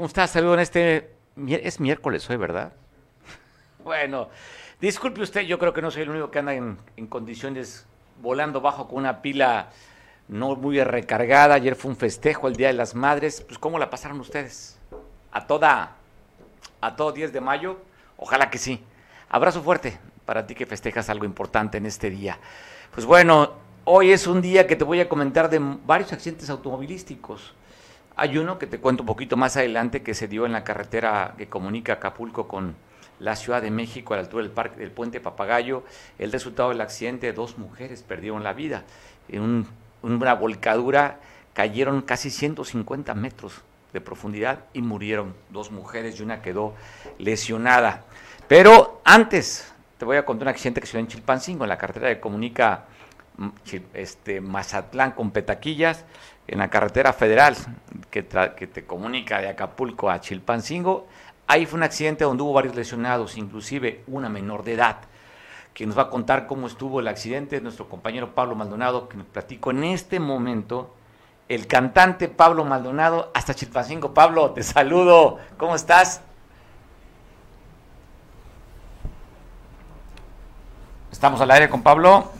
¿Cómo estás? Saludos en este... Es miércoles hoy, ¿verdad? Bueno, disculpe usted, yo creo que no soy el único que anda en, condiciones volando bajo con una pila no muy recargada. Ayer fue un festejo, el Día de las Madres. Pues, ¿cómo la pasaron ustedes? A toda, a todo 10 de mayo. Ojalá que sí. Abrazo fuerte para ti que festejas algo importante en este día. Pues bueno, hoy es un día que te voy a comentar de varios accidentes automovilísticos. Hay uno que te cuento un poquito más adelante que se dio en la carretera que comunica Acapulco con la Ciudad de México a la altura del, parque, del puente Papagayo. El resultado del accidente, dos mujeres perdieron la vida. En una volcadura cayeron casi 150 metros de profundidad y murieron dos mujeres y una quedó lesionada. Pero antes te voy a contar un accidente que se dio en Chilpancingo, en la carretera que comunica mm, este, Mazatlán con Petaquillas en la carretera federal que, te comunica de Acapulco a Chilpancingo, ahí fue un accidente donde hubo varios lesionados, inclusive una menor de edad. que nos va a contar cómo estuvo el accidente, nuestro compañero Pablo Maldonado, que nos platico en este momento, el cantante Pablo Maldonado, hasta Chilpancingo. Pablo, te saludo, ¿cómo estás? Estamos al aire con Pablo.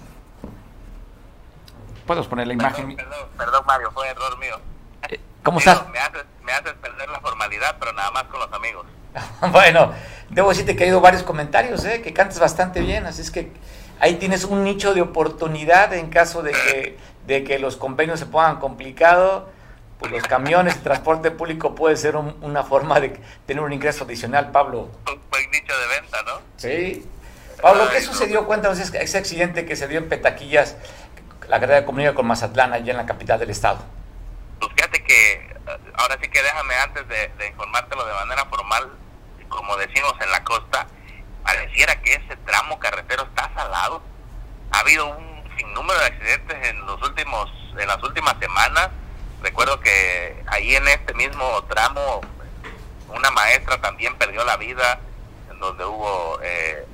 ¿Puedes poner la imagen? Perdón, perdón, Mario, fue error mío. Eh, ¿Cómo estás? Me haces, me haces perder la formalidad, pero nada más con los amigos. bueno, debo decirte que ha ido varios comentarios, ¿eh? que cantas bastante bien, así es que ahí tienes un nicho de oportunidad en caso de que, de que los convenios se pongan complicados. Pues los camiones, el transporte público puede ser una forma de tener un ingreso adicional, Pablo. Un buen nicho de venta, ¿no? Sí. Pablo, ¿qué sucedió? Cuéntanos ese accidente que se dio en Petaquillas la carrera de comunidad con Mazatlán, allá en la capital del estado? Pues fíjate que eh, ahora sí que déjame antes de, informártelo de manera formal, como decimos en la costa, pareciera que ese tramo carretero está salado. Ha habido un sinnúmero de accidentes en los últimos, en las últimas semanas. Recuerdo que ahí en este mismo tramo una maestra también perdió la vida, en donde hubo eh,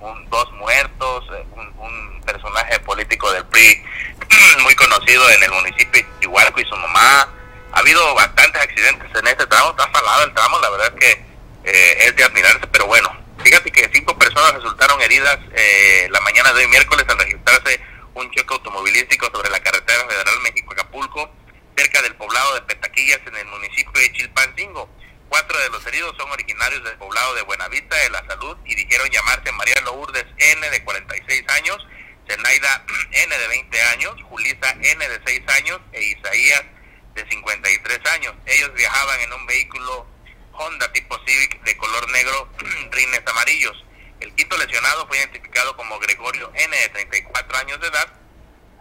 un, dos muertos, eh, un, personaje político del PRI muy conocido en el municipio de Igualco y su mamá. Ha habido bastantes accidentes en este tramo, está salado el tramo, la verdad es que eh, es de admirarse, pero bueno, fíjate que cinco personas resultaron heridas eh, la mañana de hoy miércoles al registrarse un choque automovilístico sobre la carretera federal México-Acapulco, cerca del poblado de Petaquillas en el municipio de Chilpancingo. Cuatro de los heridos son originarios del poblado de Buenavista de la Salud y dijeron llamarse María Lourdes N de 46 años, Zenaida N de 20 años, Julisa N de 6 años e Isaías de 53 años. Ellos viajaban en un vehículo Honda tipo Civic de color negro, rines amarillos. El quinto lesionado fue identificado como Gregorio N de 34 años de edad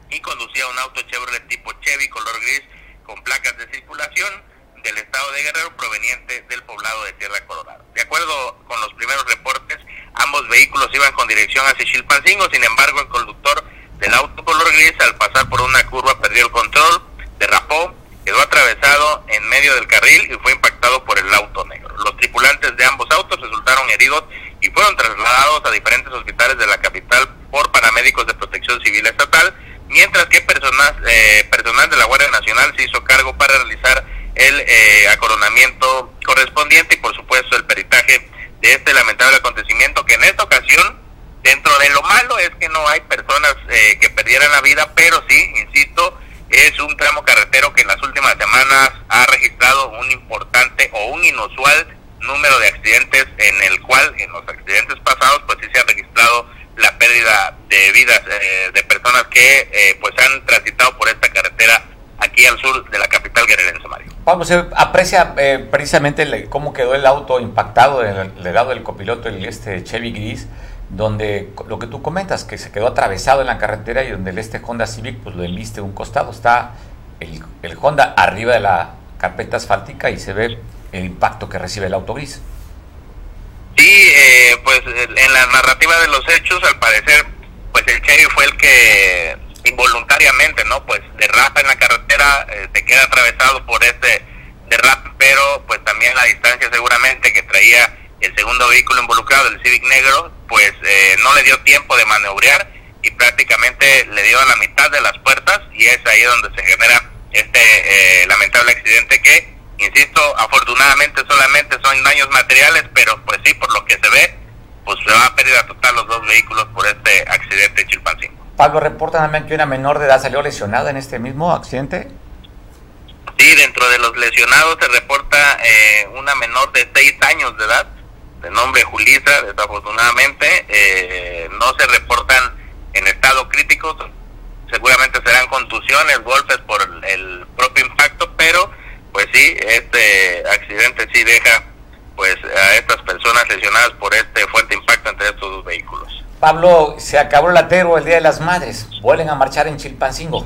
y conducía un auto Chevrolet tipo Chevy color gris con placas de circulación del estado de Guerrero proveniente del poblado de Tierra Colorado. De acuerdo con los primeros reportes, ambos vehículos iban con dirección hacia Chilpancingo, sin embargo el conductor del auto color gris al pasar por una curva perdió el control, derrapó, quedó atravesado en medio del carril y fue impactado por el auto negro. Los tripulantes de ambos autos resultaron heridos y fueron trasladados a diferentes hospitales de la capital por paramédicos de protección civil estatal, mientras que personas, eh, personal de la Guardia Nacional se hizo cargo para realizar el eh, acoronamiento correspondiente y por supuesto el peritaje de este lamentable acontecimiento que en esta ocasión dentro de lo malo es que no hay personas eh, que perdieran la vida pero sí insisto es un tramo carretero que en las últimas semanas ha registrado un importante o un inusual número de accidentes en el cual en los accidentes pasados pues sí se ha registrado la pérdida de vidas eh, de personas que pues han transitado por esta carretera aquí al sur de la capital guerrerense, Mario. Pablo, se aprecia eh, precisamente cómo quedó el auto impactado del, lado del copiloto, el este Chevy Gris, donde lo que tú comentas, que se quedó atravesado en la carretera y donde el este Honda Civic, pues lo enliste de un costado. Está el, Honda arriba de la carpeta asfáltica y se ve el impacto que recibe el auto gris. Sí, eh, pues en la narrativa de los hechos, al parecer, pues el Chevy fue el que involuntariamente, ¿no? Pues derrapa en la carretera, eh, se queda atravesado por este derrape, pero pues también la distancia seguramente que traía el segundo vehículo involucrado, el Civic negro, pues eh, no le dio tiempo de maniobrar y prácticamente le dio a la mitad de las puertas y es ahí donde se genera este eh, lamentable accidente que Insisto, afortunadamente solamente son daños materiales, pero pues sí, por lo que se ve, pues se va a pérdida total los dos vehículos por este accidente en Chilpancingo. Pablo, reporta también que una menor de edad salió lesionada en este mismo accidente. Sí, dentro de los lesionados se reporta eh, una menor de 6 años de edad, de nombre Julisa, desafortunadamente. Eh, no se reportan en estado crítico, seguramente serán contusiones, golpes por el propio impacto, pero pues sí, este accidente sí deja pues a estas personas lesionadas por este fuerte impacto entre estos dos vehículos. Pablo, se acabó el atero el Día de las Madres. Vuelven a marchar en Chilpancingo.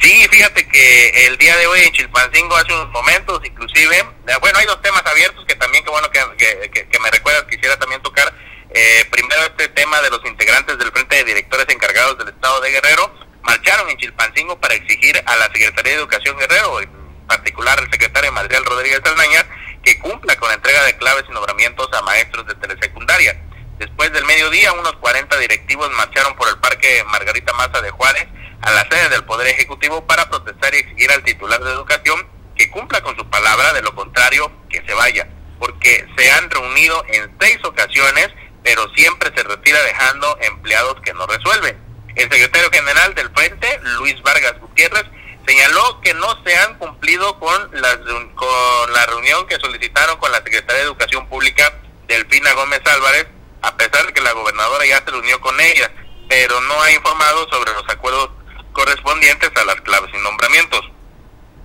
Sí, fíjate que el día de hoy en Chilpancingo, hace unos momentos, inclusive, eh, bueno, hay dos temas abiertos que también, que bueno que, que, me recuerdas, quisiera también tocar. Eh, primero, este tema de los integrantes del Frente de Directores Encargados del Estado de Guerrero marcharon en Chilpancingo para exigir a la Secretaría de Educación Guerrero, en particular el secretario Madrial Rodríguez Aldaña, que cumpla con la entrega de claves y nombramientos a maestros de telesecundaria. Después del mediodía, unos 40 directivos marcharon por el Parque Margarita Maza de Juárez a la sede del Poder Ejecutivo para protestar y exigir al titular de Educación que cumpla con su palabra, de lo contrario, que se vaya, porque se han reunido en seis ocasiones, pero siempre se retira dejando empleados que no resuelven. El secretario general del Frente, Luis Vargas Gutiérrez, señaló que no se han cumplido con, con la reunión que solicitaron con la Secretaría de Educación Pública, Delfina Gómez Álvarez, a pesar de que la gobernadora ya se reunió con ella, pero no ha informado sobre los acuerdos correspondientes a las claves y nombramientos.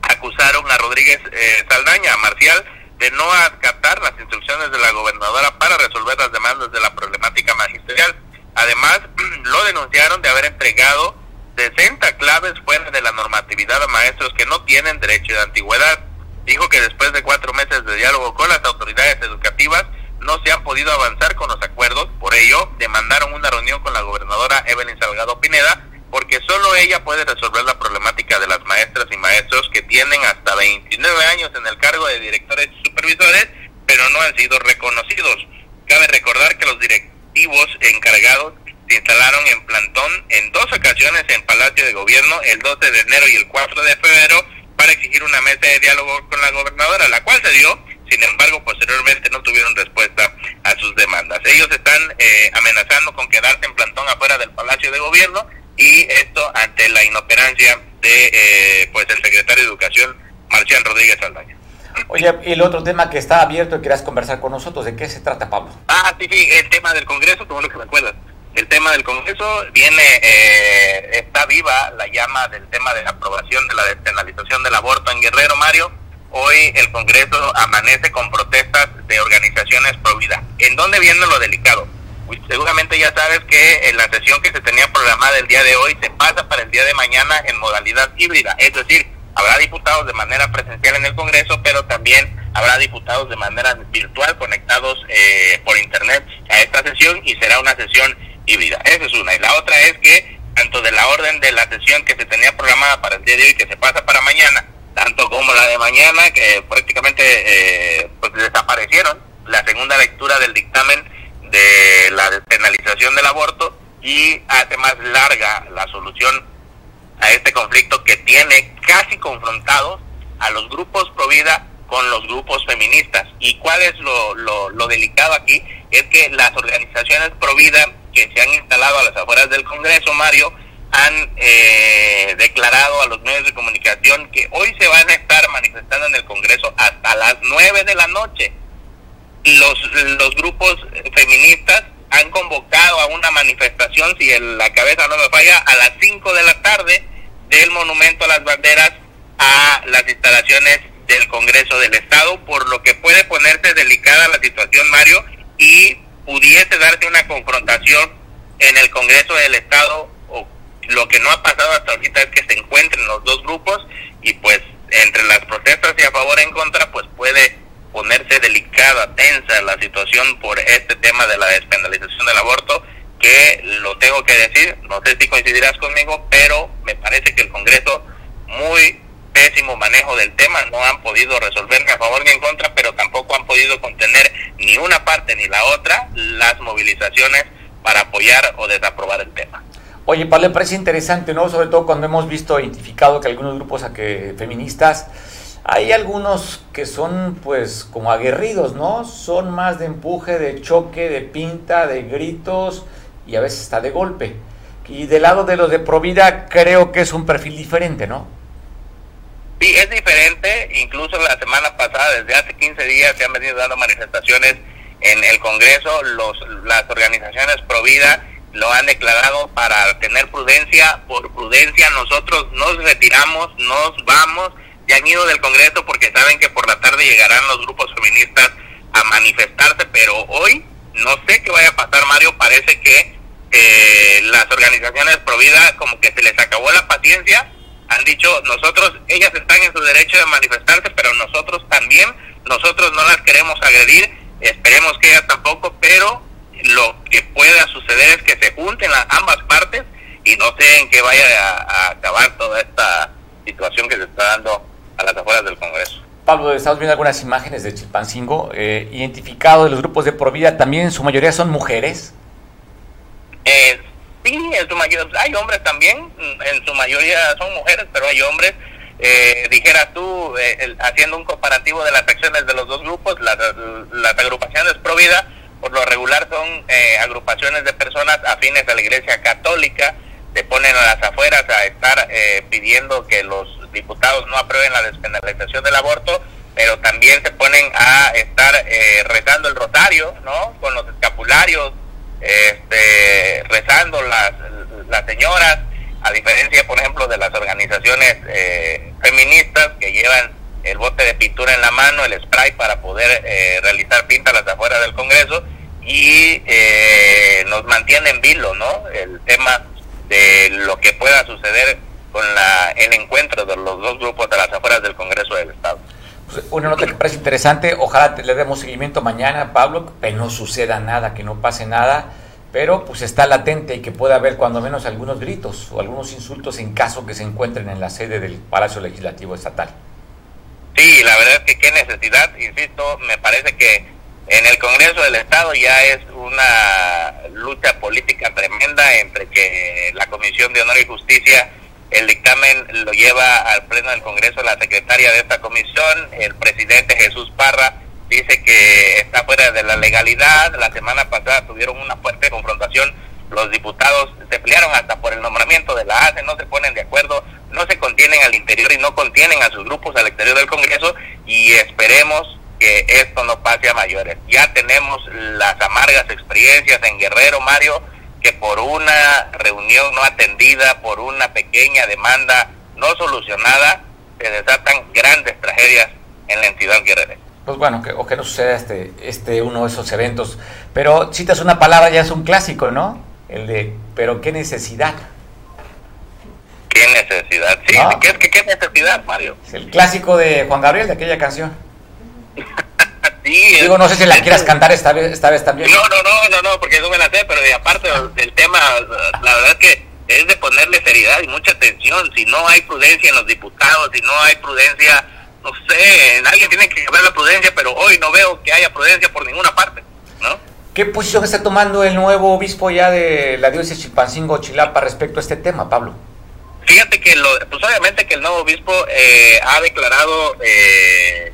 Acusaron a Rodríguez eh, Saldaña, a Marcial, de no acatar las instrucciones de la gobernadora para resolver las demandas de la problemática magisterial. Además, lo denunciaron de haber entregado 60 claves fuera de la normatividad a maestros que no tienen derecho de antigüedad. Dijo que después de cuatro meses de diálogo con las autoridades educativas, no se han podido avanzar con los acuerdos, por ello demandaron una reunión con la gobernadora Evelyn Salgado Pineda, porque solo ella puede resolver la problemática de las maestras y maestros que tienen hasta 29 años en el cargo de directores y supervisores, pero no han sido reconocidos. Cabe recordar que los directivos encargados se instalaron en plantón en dos ocasiones en Palacio de Gobierno, el 12 de enero y el 4 de febrero, para exigir una mesa de diálogo con la gobernadora, la cual se dio sin embargo, posteriormente no tuvieron respuesta a sus demandas. Ellos están eh, amenazando con quedarse en plantón afuera del Palacio de Gobierno y esto ante la inoperancia de eh, pues el secretario de Educación, Marcial Rodríguez Aldaña. Oye, y el otro tema que está abierto y querías conversar con nosotros, ¿de qué se trata, Pablo? Ah, sí, sí, el tema del Congreso, como lo que me acuerdas. El tema del Congreso viene, eh, está viva la llama del tema de la aprobación de la despenalización del aborto en Guerrero, Mario hoy el Congreso amanece con protestas de organizaciones pro vida. ¿En dónde viene lo delicado? Seguramente ya sabes que en la sesión que se tenía programada el día de hoy se pasa para el día de mañana en modalidad híbrida, es decir, habrá diputados de manera presencial en el Congreso, pero también habrá diputados de manera virtual conectados eh, por Internet a esta sesión y será una sesión híbrida. Esa es una. Y la otra es que tanto de la orden de la sesión que se tenía programada para el día de hoy, que se pasa para mañana, tanto como la de mañana, que prácticamente eh, pues desaparecieron, la segunda lectura del dictamen de la despenalización del aborto y hace más larga la solución a este conflicto que tiene casi confrontados a los grupos pro vida con los grupos feministas. ¿Y cuál es lo, lo, lo delicado aquí? Es que las organizaciones pro vida que se han instalado a las afueras del Congreso, Mario, han eh, declarado a los medios de comunicación que hoy se van a estar manifestando en el Congreso hasta las 9 de la noche. Los, los grupos feministas han convocado a una manifestación, si la cabeza no me falla, a las 5 de la tarde del Monumento a las Banderas a las instalaciones del Congreso del Estado, por lo que puede ponerse delicada la situación, Mario, y pudiese darse una confrontación en el Congreso del Estado lo que no ha pasado hasta ahorita es que se encuentren los dos grupos y pues entre las protestas y a favor en contra pues puede ponerse delicada, tensa la situación por este tema de la despenalización del aborto que lo tengo que decir, no sé si coincidirás conmigo, pero me parece que el Congreso muy pésimo manejo del tema, no han podido resolver ni a favor ni en contra, pero tampoco han podido contener ni una parte ni la otra las movilizaciones para apoyar o desaprobar el tema. Oye, Pablo, me parece interesante, ¿no? Sobre todo cuando hemos visto identificado que algunos grupos a que, feministas Hay algunos que son pues como aguerridos, ¿no? Son más de empuje, de choque, de pinta, de gritos y a veces está de golpe. Y del lado de los de Provida creo que es un perfil diferente, ¿no? Sí, es diferente. Incluso la semana pasada, desde hace 15 días, se han venido dando manifestaciones en el Congreso. Los, las organizaciones Provida lo han declarado para tener prudencia. Por prudencia nosotros nos retiramos, nos vamos. Ya han ido del Congreso porque saben que por la tarde llegarán los grupos feministas a manifestarse, pero hoy no sé qué vaya a pasar, Mario. Parece que eh, las organizaciones Provida como que se les acabó la paciencia. Han dicho, nosotros, ellas están en su derecho de manifestarse, pero nosotros también, nosotros no las queremos agredir, esperemos que ellas tampoco, pero lo que pueda suceder es que se junten las ambas partes y no sé en qué vaya a, acabar toda esta situación que se está dando a las afueras del Congreso. Pablo, estamos viendo algunas imágenes de Chilpancingo, eh, identificado de los grupos de Provida, también en su mayoría son mujeres. Eh, sí, en su mayoría, hay hombres también, en su mayoría son mujeres, pero hay hombres. Eh, dijeras tú, eh, haciendo un comparativo de las acciones de los dos grupos, las, las agrupaciones Provida por lo regular son eh, agrupaciones de personas afines a la Iglesia Católica, se ponen a las afueras a estar eh, pidiendo que los diputados no aprueben la despenalización del aborto, pero también se ponen a estar eh, rezando el rosario, ¿no? Con los escapularios, este, rezando las, las señoras, a diferencia, por ejemplo, de las organizaciones feministas que llevan el bote de pintura en la mano, el spray para poder eh, realizar pintas las afuera del Congreso y eh, nos mantiene en vilo, ¿no? El tema de lo que pueda suceder con la, el encuentro de los dos grupos de las afueras del Congreso del Estado. Una nota que parece interesante, ojalá le demos seguimiento mañana, Pablo, que no suceda nada, que no pase nada, pero pues está latente y que pueda haber cuando menos algunos gritos o algunos insultos en caso que se encuentren en la sede del Palacio Legislativo Estatal. Sí, la verdad es que qué necesidad, insisto, me parece que en el Congreso del Estado ya es una lucha política tremenda entre que la Comisión de Honor y Justicia, el dictamen lo lleva al Pleno del Congreso la secretaria de esta comisión, el presidente Jesús Parra dice que está fuera de la legalidad, la semana pasada tuvieron una fuerte confrontación, los diputados se pelearon hasta por el nombramiento de la ACE, no se ponen de acuerdo no se contienen al interior y no contienen a sus grupos al exterior del Congreso y esperemos que esto no pase a mayores. Ya tenemos las amargas experiencias en Guerrero, Mario, que por una reunión no atendida, por una pequeña demanda no solucionada, se desatan grandes tragedias en la entidad guerrera. Pues bueno, que, o que no suceda este, este uno de esos eventos. Pero citas una palabra, ya es un clásico, ¿no? El de, pero qué necesidad. ¿Qué necesidad? Sí, ¿qué, ¿qué, necesidad, Mario? Es el clásico de Juan Gabriel, de aquella canción. sí, Digo, no sé si la quieras cantar esta vez, esta vez también. No, no, no, no, no, porque no me la sé, pero de aparte del tema, la verdad es que es de ponerle seriedad y mucha atención. Si no hay prudencia en los diputados, si no hay prudencia, no sé, alguien tiene que haber la prudencia, pero hoy no veo que haya prudencia por ninguna parte, ¿no? ¿Qué posición está tomando el nuevo obispo ya de la diócesis Chilpancingo Chilapa respecto a este tema, Pablo? Fíjate que, lo, pues obviamente que el nuevo obispo eh, ha declarado eh,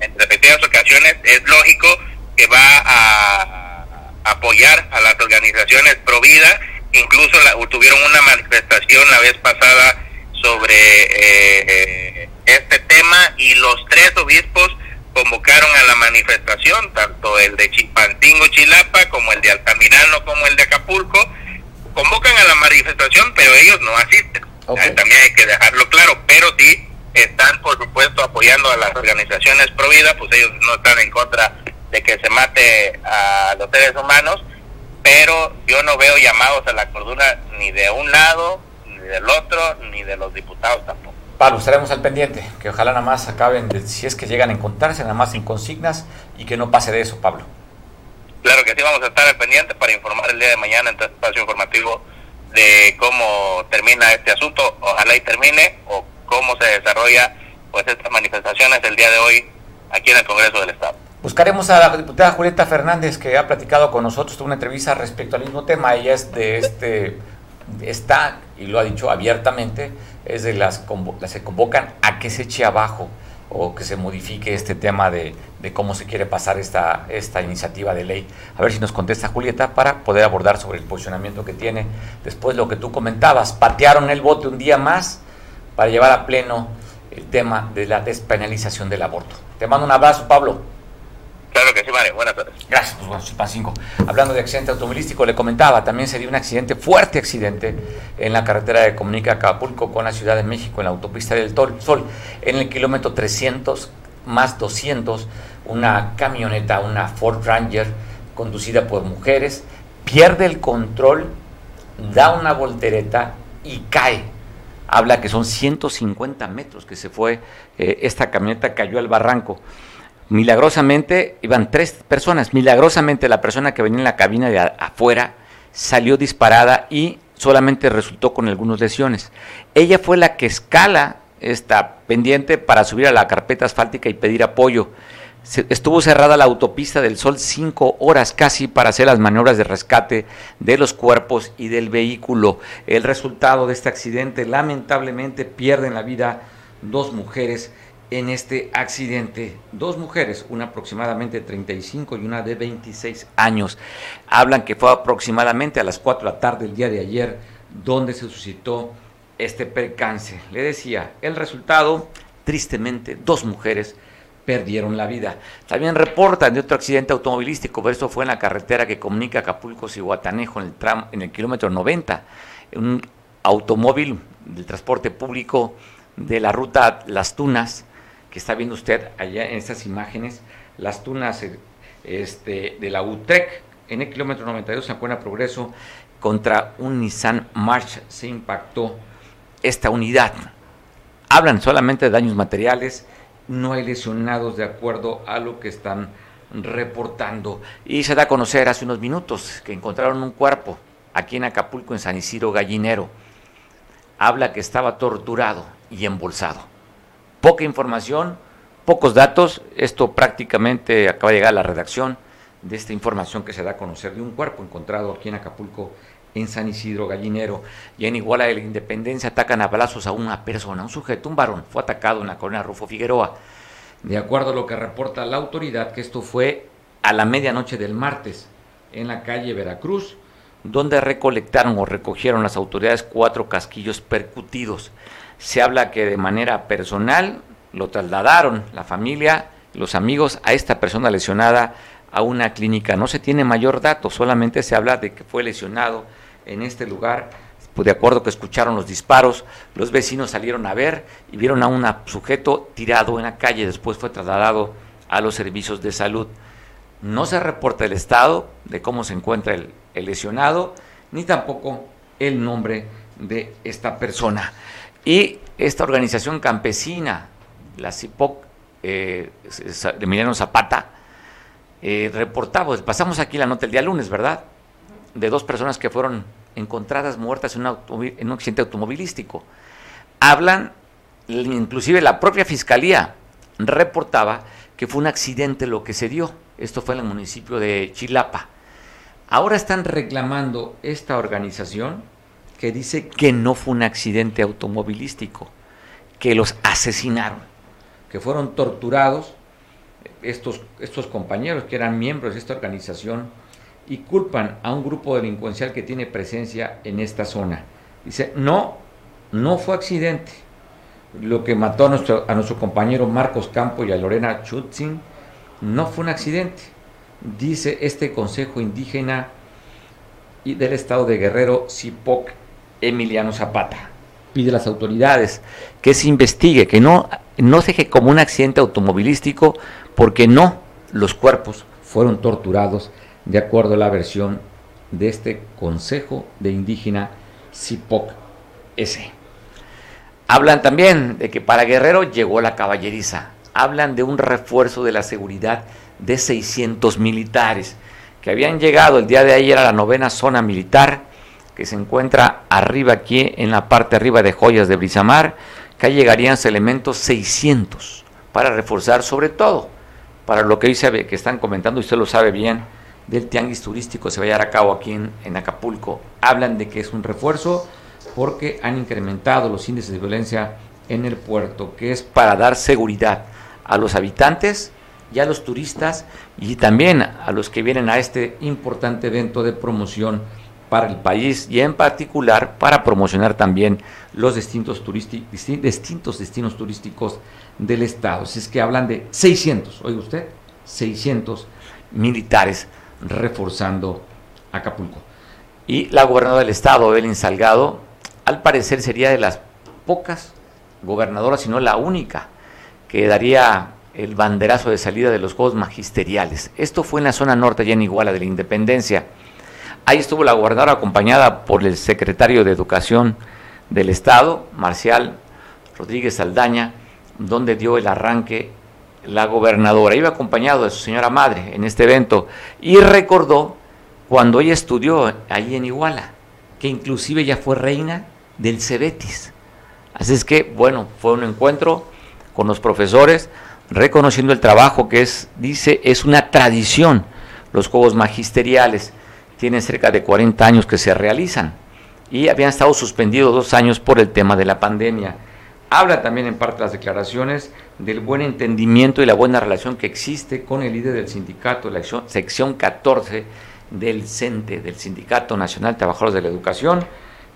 en repetidas ocasiones, es lógico que va a, apoyar a las organizaciones pro vida, incluso la, tuvieron una manifestación la vez pasada sobre eh, este tema y los tres obispos convocaron a la manifestación, tanto el de Chimpantingo, Chilapa, como el de Altamirano, como el de Acapulco, convocan a la manifestación, pero ellos no asisten. También hay que dejarlo claro, pero sí están, por supuesto, apoyando a las organizaciones pro vida, pues ellos no están en contra de que se mate a los seres humanos, pero yo no veo llamados a la cordura ni de un lado, ni del otro, ni de los diputados tampoco. Pablo, estaremos al pendiente, que ojalá nada más acaben, de, si es que llegan a encontrarse, nada más en consignas y que no pase de eso, Pablo. Claro que sí, vamos a estar al pendiente para informar el día de mañana en este espacio informativo de cómo termina este asunto, ojalá y termine, o cómo se desarrolla pues estas manifestaciones el día de hoy aquí en el Congreso del Estado. Buscaremos a la diputada Julieta Fernández que ha platicado con nosotros, tuvo una entrevista respecto al mismo tema, ella es de este, está, y lo ha dicho abiertamente, es de las, las que convocan a que se eche abajo o que se modifique este tema de, cómo se quiere pasar esta, esta iniciativa de ley. A ver si nos contesta Julieta para poder abordar sobre el posicionamiento que tiene. Después lo que tú comentabas, patearon el bote un día más para llevar a pleno el tema de la despenalización del aborto. Te mando un abrazo, Pablo. Claro que sí, vale. Buenas tardes. Gracias, pues cinco. Hablando de accidente automovilístico, le comentaba, también se dio un accidente, fuerte accidente, en la carretera de Comunica Acapulco con la Ciudad de México, en la autopista del Sol, en el kilómetro 300 más 200, una camioneta, una Ford Ranger, conducida por mujeres, pierde el control, da una voltereta y cae. Habla que son 150 metros que se fue, eh, esta camioneta cayó al barranco. Milagrosamente iban tres personas. Milagrosamente la persona que venía en la cabina de afuera salió disparada y solamente resultó con algunas lesiones. Ella fue la que escala esta pendiente para subir a la carpeta asfáltica y pedir apoyo. estuvo cerrada la autopista del Sol cinco horas casi para hacer las maniobras de rescate de los cuerpos y del vehículo. El resultado de este accidente, lamentablemente, pierden la vida dos mujeres en este accidente. Dos mujeres, una aproximadamente 35 y una de 26 años. Hablan que fue aproximadamente a las 4 de la tarde del día de ayer donde se suscitó este percance. Le decía, el resultado, tristemente, dos mujeres perdieron la vida. También reportan de otro accidente automovilístico, pero esto fue en la carretera que comunica Acapulco y Guatanejo en el, tram, en el kilómetro 90. Un automóvil del transporte público de la ruta Las Tunas que está viendo usted allá en estas imágenes, las tunas eh, este, de la UTEC en el kilómetro 92 en Buena Progreso contra un Nissan March se impactó esta unidad. Hablan solamente de daños materiales, no hay lesionados de acuerdo a lo que están reportando. Y se da a conocer hace unos minutos que encontraron un cuerpo aquí en Acapulco, en San Isidro Gallinero. Habla que estaba torturado y embolsado poca información, pocos datos. Esto prácticamente acaba de llegar a la redacción de esta información que se da a conocer de un cuerpo encontrado aquí en Acapulco, en San Isidro Gallinero. Y en Iguala de la Independencia atacan a balazos a una persona, un sujeto, un varón, fue atacado en la colonia Rufo Figueroa. De acuerdo a lo que reporta la autoridad, que esto fue a la medianoche del martes en la calle Veracruz, donde recolectaron o recogieron las autoridades cuatro casquillos percutidos. Se habla que de manera personal lo trasladaron la familia, los amigos a esta persona lesionada a una clínica. No se tiene mayor dato, solamente se habla de que fue lesionado en este lugar. De acuerdo que escucharon los disparos, los vecinos salieron a ver y vieron a un sujeto tirado en la calle. Después fue trasladado a los servicios de salud. No se reporta el estado de cómo se encuentra el, el lesionado, ni tampoco el nombre de esta persona. Y esta organización campesina, la CIPOC eh, Emiliano Zapata, eh, reportaba, pasamos aquí la nota el día lunes, ¿verdad? De dos personas que fueron encontradas muertas en en un accidente automovilístico. Hablan, inclusive la propia fiscalía reportaba que fue un accidente lo que se dio. Esto fue en el municipio de Chilapa. Ahora están reclamando esta organización que dice que no fue un accidente automovilístico, que los asesinaron, que fueron torturados estos, estos compañeros que eran miembros de esta organización y culpan a un grupo delincuencial que tiene presencia en esta zona. Dice, no, no fue accidente. Lo que mató a nuestro, a compañero Marcos Campo y a Lorena Chutzin no fue un accidente. Dice este Consejo Indígena y del Estado de Guerrero, CIPOC, Emiliano Zapata. Pide a las autoridades que se investigue, que no, no se deje como un accidente automovilístico, porque no, los cuerpos fueron torturados de acuerdo a la versión de este Consejo de Indígena CIPOC S. Hablan también de que para Guerrero llegó la caballeriza. Hablan de un refuerzo de la seguridad de 600 militares que habían llegado el día de ayer a la novena zona militar que se encuentra arriba aquí en la parte arriba de Joyas de Brisamar, que llegarían elementos 600 para reforzar sobre todo para lo que hoy se que están comentando, usted lo sabe bien, del tianguis turístico se va a llevar a cabo aquí en, en Acapulco. Hablan de que es un refuerzo porque han incrementado los índices de violencia en el puerto, que es para dar seguridad a los habitantes y a los turistas y también a los que vienen a este importante evento de promoción para el país y en particular para promocionar también los distintos, destinos turísticos del Estado. Si es que hablan de 600, oiga usted, 600 militares reforzando Acapulco. Y la gobernadora del Estado, Evelyn Salgado, al parecer sería de las pocas gobernadoras, si no la única, que daría el banderazo de salida de los Juegos Magisteriales. Esto fue en la zona norte, ya en Iguala de la Independencia. Ahí estuvo la gobernadora acompañada por el secretario de Educación del Estado, Marcial Rodríguez Saldaña, donde dio el arranque la gobernadora. Iba acompañado de su señora madre en este evento y recordó cuando ella estudió allí en Iguala, que inclusive ella fue reina del Cebetis. Así es que, bueno, fue un encuentro con los profesores, reconociendo el trabajo que es, dice, es una tradición. Los juegos magisteriales tienen cerca de 40 años que se realizan y habían estado suspendidos dos años por el tema de la pandemia. Habla también en parte de las declaraciones del buen entendimiento y la buena relación que existe con el líder del sindicato, la sección 14 del CENTE, del Sindicato Nacional de Trabajadores de la Educación,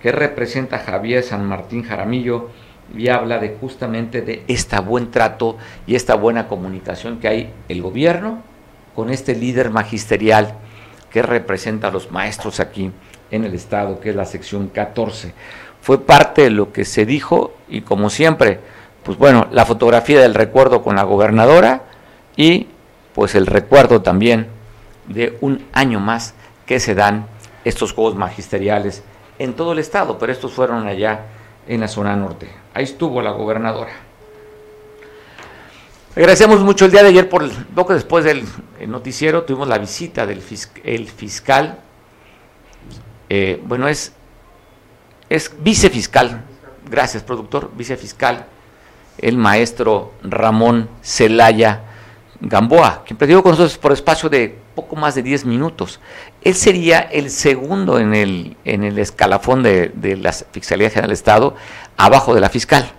que representa a Javier San Martín Jaramillo y habla de justamente de este buen trato y esta buena comunicación que hay el gobierno con este líder magisterial que representa a los maestros aquí en el Estado, que es la sección 14 fue parte de lo que se dijo y como siempre, pues bueno, la fotografía del recuerdo con la gobernadora y pues el recuerdo también de un año más que se dan estos juegos magisteriales en todo el estado, pero estos fueron allá en la zona norte. Ahí estuvo la gobernadora. Agradecemos mucho el día de ayer por poco después del noticiero tuvimos la visita del el fiscal. Eh, bueno, es es vicefiscal, gracias productor, vicefiscal, el maestro Ramón Celaya Gamboa, quien presidió con nosotros por espacio de poco más de 10 minutos. Él sería el segundo en el, en el escalafón de, de la Fiscalía General del Estado, abajo de la fiscal,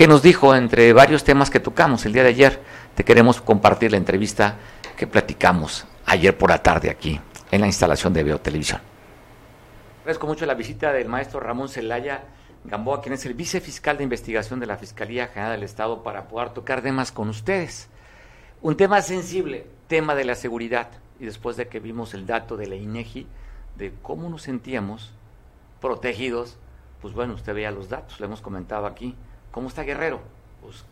que nos dijo entre varios temas que tocamos el día de ayer, te queremos compartir la entrevista que platicamos ayer por la tarde aquí en la instalación de Veo Televisión. Agradezco mucho la visita del maestro Ramón Celaya Gamboa, quien es el vicefiscal de investigación de la Fiscalía General del Estado, para poder tocar temas con ustedes. Un tema sensible, tema de la seguridad. Y después de que vimos el dato de la INEGI de cómo nos sentíamos protegidos, pues bueno, usted veía los datos, lo hemos comentado aquí. ¿Cómo está Guerrero? Pues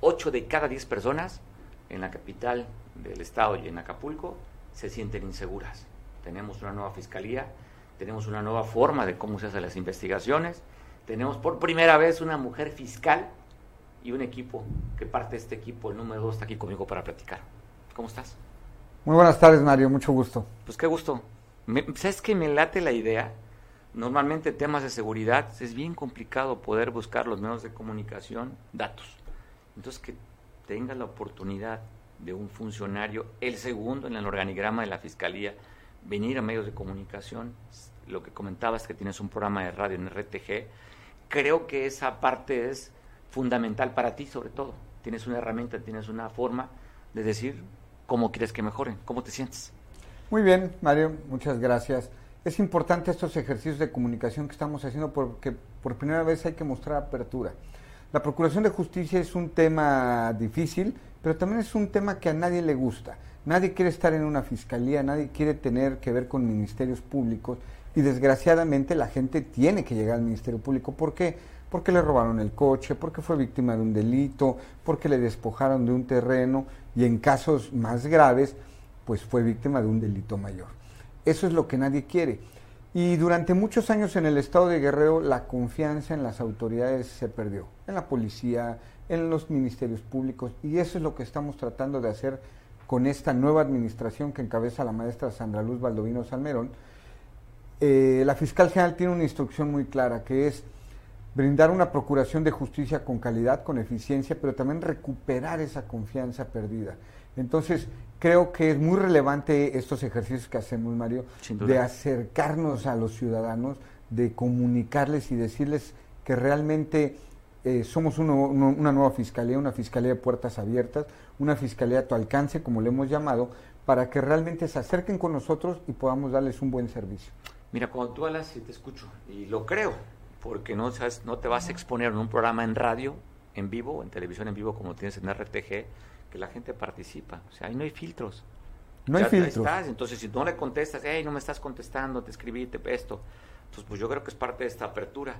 8 de cada 10 personas en la capital del estado y en Acapulco se sienten inseguras. Tenemos una nueva fiscalía tenemos una nueva forma de cómo se hacen las investigaciones, tenemos por primera vez una mujer fiscal y un equipo que parte de este equipo, el número dos, está aquí conmigo para platicar. ¿Cómo estás? Muy buenas tardes, Mario, mucho gusto. Pues qué gusto. ¿Sabes que me late la idea? Normalmente temas de seguridad es bien complicado poder buscar los medios de comunicación, datos. Entonces que tenga la oportunidad de un funcionario, el segundo en el organigrama de la Fiscalía, venir a medios de comunicación, lo que comentabas que tienes un programa de radio en RTG, creo que esa parte es fundamental para ti sobre todo. Tienes una herramienta, tienes una forma de decir cómo quieres que mejoren, cómo te sientes. Muy bien, Mario, muchas gracias. Es importante estos ejercicios de comunicación que estamos haciendo porque por primera vez hay que mostrar apertura. La Procuración de Justicia es un tema difícil, pero también es un tema que a nadie le gusta. Nadie quiere estar en una fiscalía, nadie quiere tener que ver con ministerios públicos y desgraciadamente la gente tiene que llegar al Ministerio Público. ¿Por qué? Porque le robaron el coche, porque fue víctima de un delito, porque le despojaron de un terreno y en casos más graves, pues fue víctima de un delito mayor. Eso es lo que nadie quiere. Y durante muchos años en el estado de Guerrero la confianza en las autoridades se perdió, en la policía, en los ministerios públicos, y eso es lo que estamos tratando de hacer con esta nueva administración que encabeza la maestra Sandra Luz Baldovino Salmerón, eh, la fiscal general tiene una instrucción muy clara que es brindar una procuración de justicia con calidad, con eficiencia, pero también recuperar esa confianza perdida. Entonces, creo que es muy relevante estos ejercicios que hacemos, Mario, de acercarnos a los ciudadanos, de comunicarles y decirles que realmente eh, somos una nueva fiscalía, una fiscalía de puertas abiertas, una fiscalía a tu alcance, como le hemos llamado, para que realmente se acerquen con nosotros y podamos darles un buen servicio. Mira, cuando tú hablas y te escucho, y lo creo, porque no, no te vas a exponer en un programa en radio, en vivo, en televisión en vivo, como tienes en RTG, la gente participa. O sea, ahí no hay filtros. No hay filtros. Entonces, si no le contestas, hey, no me estás contestando, te escribí, te esto. Entonces, pues yo creo que es parte de esta apertura.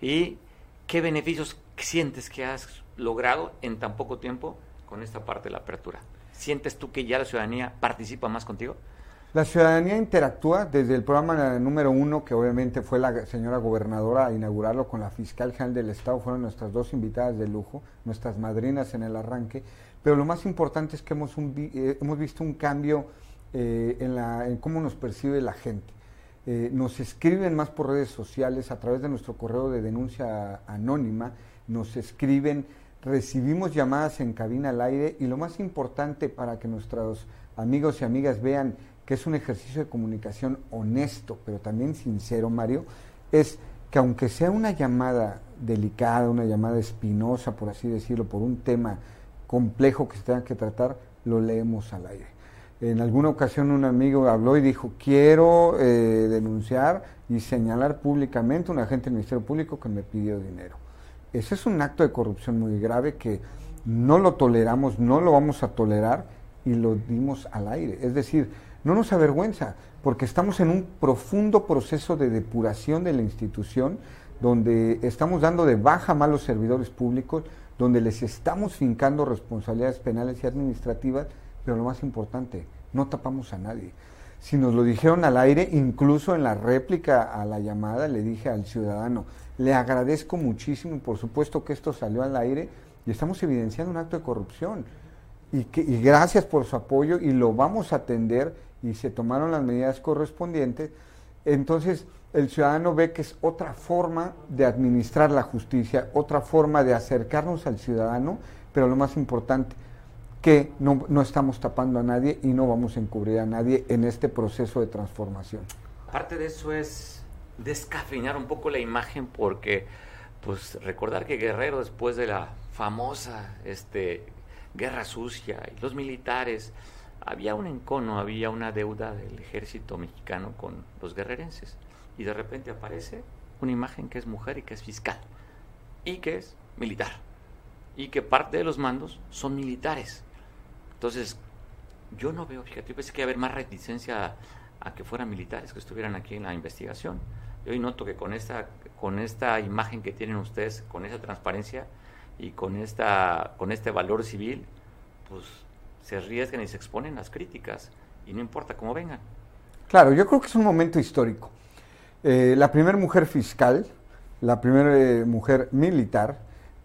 ¿Y qué beneficios sientes que has logrado en tan poco tiempo con esta parte de la apertura? ¿Sientes tú que ya la ciudadanía participa más contigo? La ciudadanía interactúa desde el programa número uno, que obviamente fue la señora gobernadora a inaugurarlo con la fiscal general del Estado, fueron nuestras dos invitadas de lujo, nuestras madrinas en el arranque, pero lo más importante es que hemos, eh, hemos visto un cambio eh, en, la, cómo nos percibe la gente. Eh, nos escriben más por redes sociales, a través de nuestro correo de denuncia anónima, nos escriben, recibimos llamadas en cabina al aire y lo más importante para que nuestros amigos y amigas vean que es un ejercicio de comunicación honesto, pero también sincero, Mario, es que aunque sea una llamada delicada, una llamada espinosa, por así decirlo, por un tema complejo que se tenga que tratar, lo leemos al aire. En alguna ocasión un amigo habló y dijo, quiero eh, denunciar y señalar públicamente a un agente del Ministerio Público que me pidió dinero. Ese es un acto de corrupción muy grave que no lo toleramos, no lo vamos a tolerar y lo dimos al aire. Es decir, no nos avergüenza, porque estamos en un profundo proceso de depuración de la institución, donde estamos dando de baja a malos servidores públicos, donde les estamos fincando responsabilidades penales y administrativas, pero lo más importante, no tapamos a nadie. Si nos lo dijeron al aire, incluso en la réplica a la llamada, le dije al ciudadano, le agradezco muchísimo y por supuesto que esto salió al aire y estamos evidenciando un acto de corrupción. Y, que, y gracias por su apoyo y lo vamos a atender y se tomaron las medidas correspondientes, entonces el ciudadano ve que es otra forma de administrar la justicia, otra forma de acercarnos al ciudadano, pero lo más importante, que no, no estamos tapando a nadie y no vamos a encubrir a nadie en este proceso de transformación. Parte de eso es descafeinar un poco la imagen porque pues recordar que Guerrero después de la famosa este guerra sucia y los militares había un encono, había una deuda del ejército mexicano con los guerrerenses. Y de repente aparece una imagen que es mujer y que es fiscal. Y que es militar. Y que parte de los mandos son militares. Entonces, yo no veo, fíjate, yo pensé que iba a haber más reticencia a, que fueran militares, que estuvieran aquí en la investigación. Y hoy noto que con esta, con esta imagen que tienen ustedes, con esa transparencia y con, esta, con este valor civil, pues se arriesgan y se exponen las críticas y no importa cómo vengan. Claro, yo creo que es un momento histórico. Eh, la primera mujer fiscal, la primera eh, mujer militar,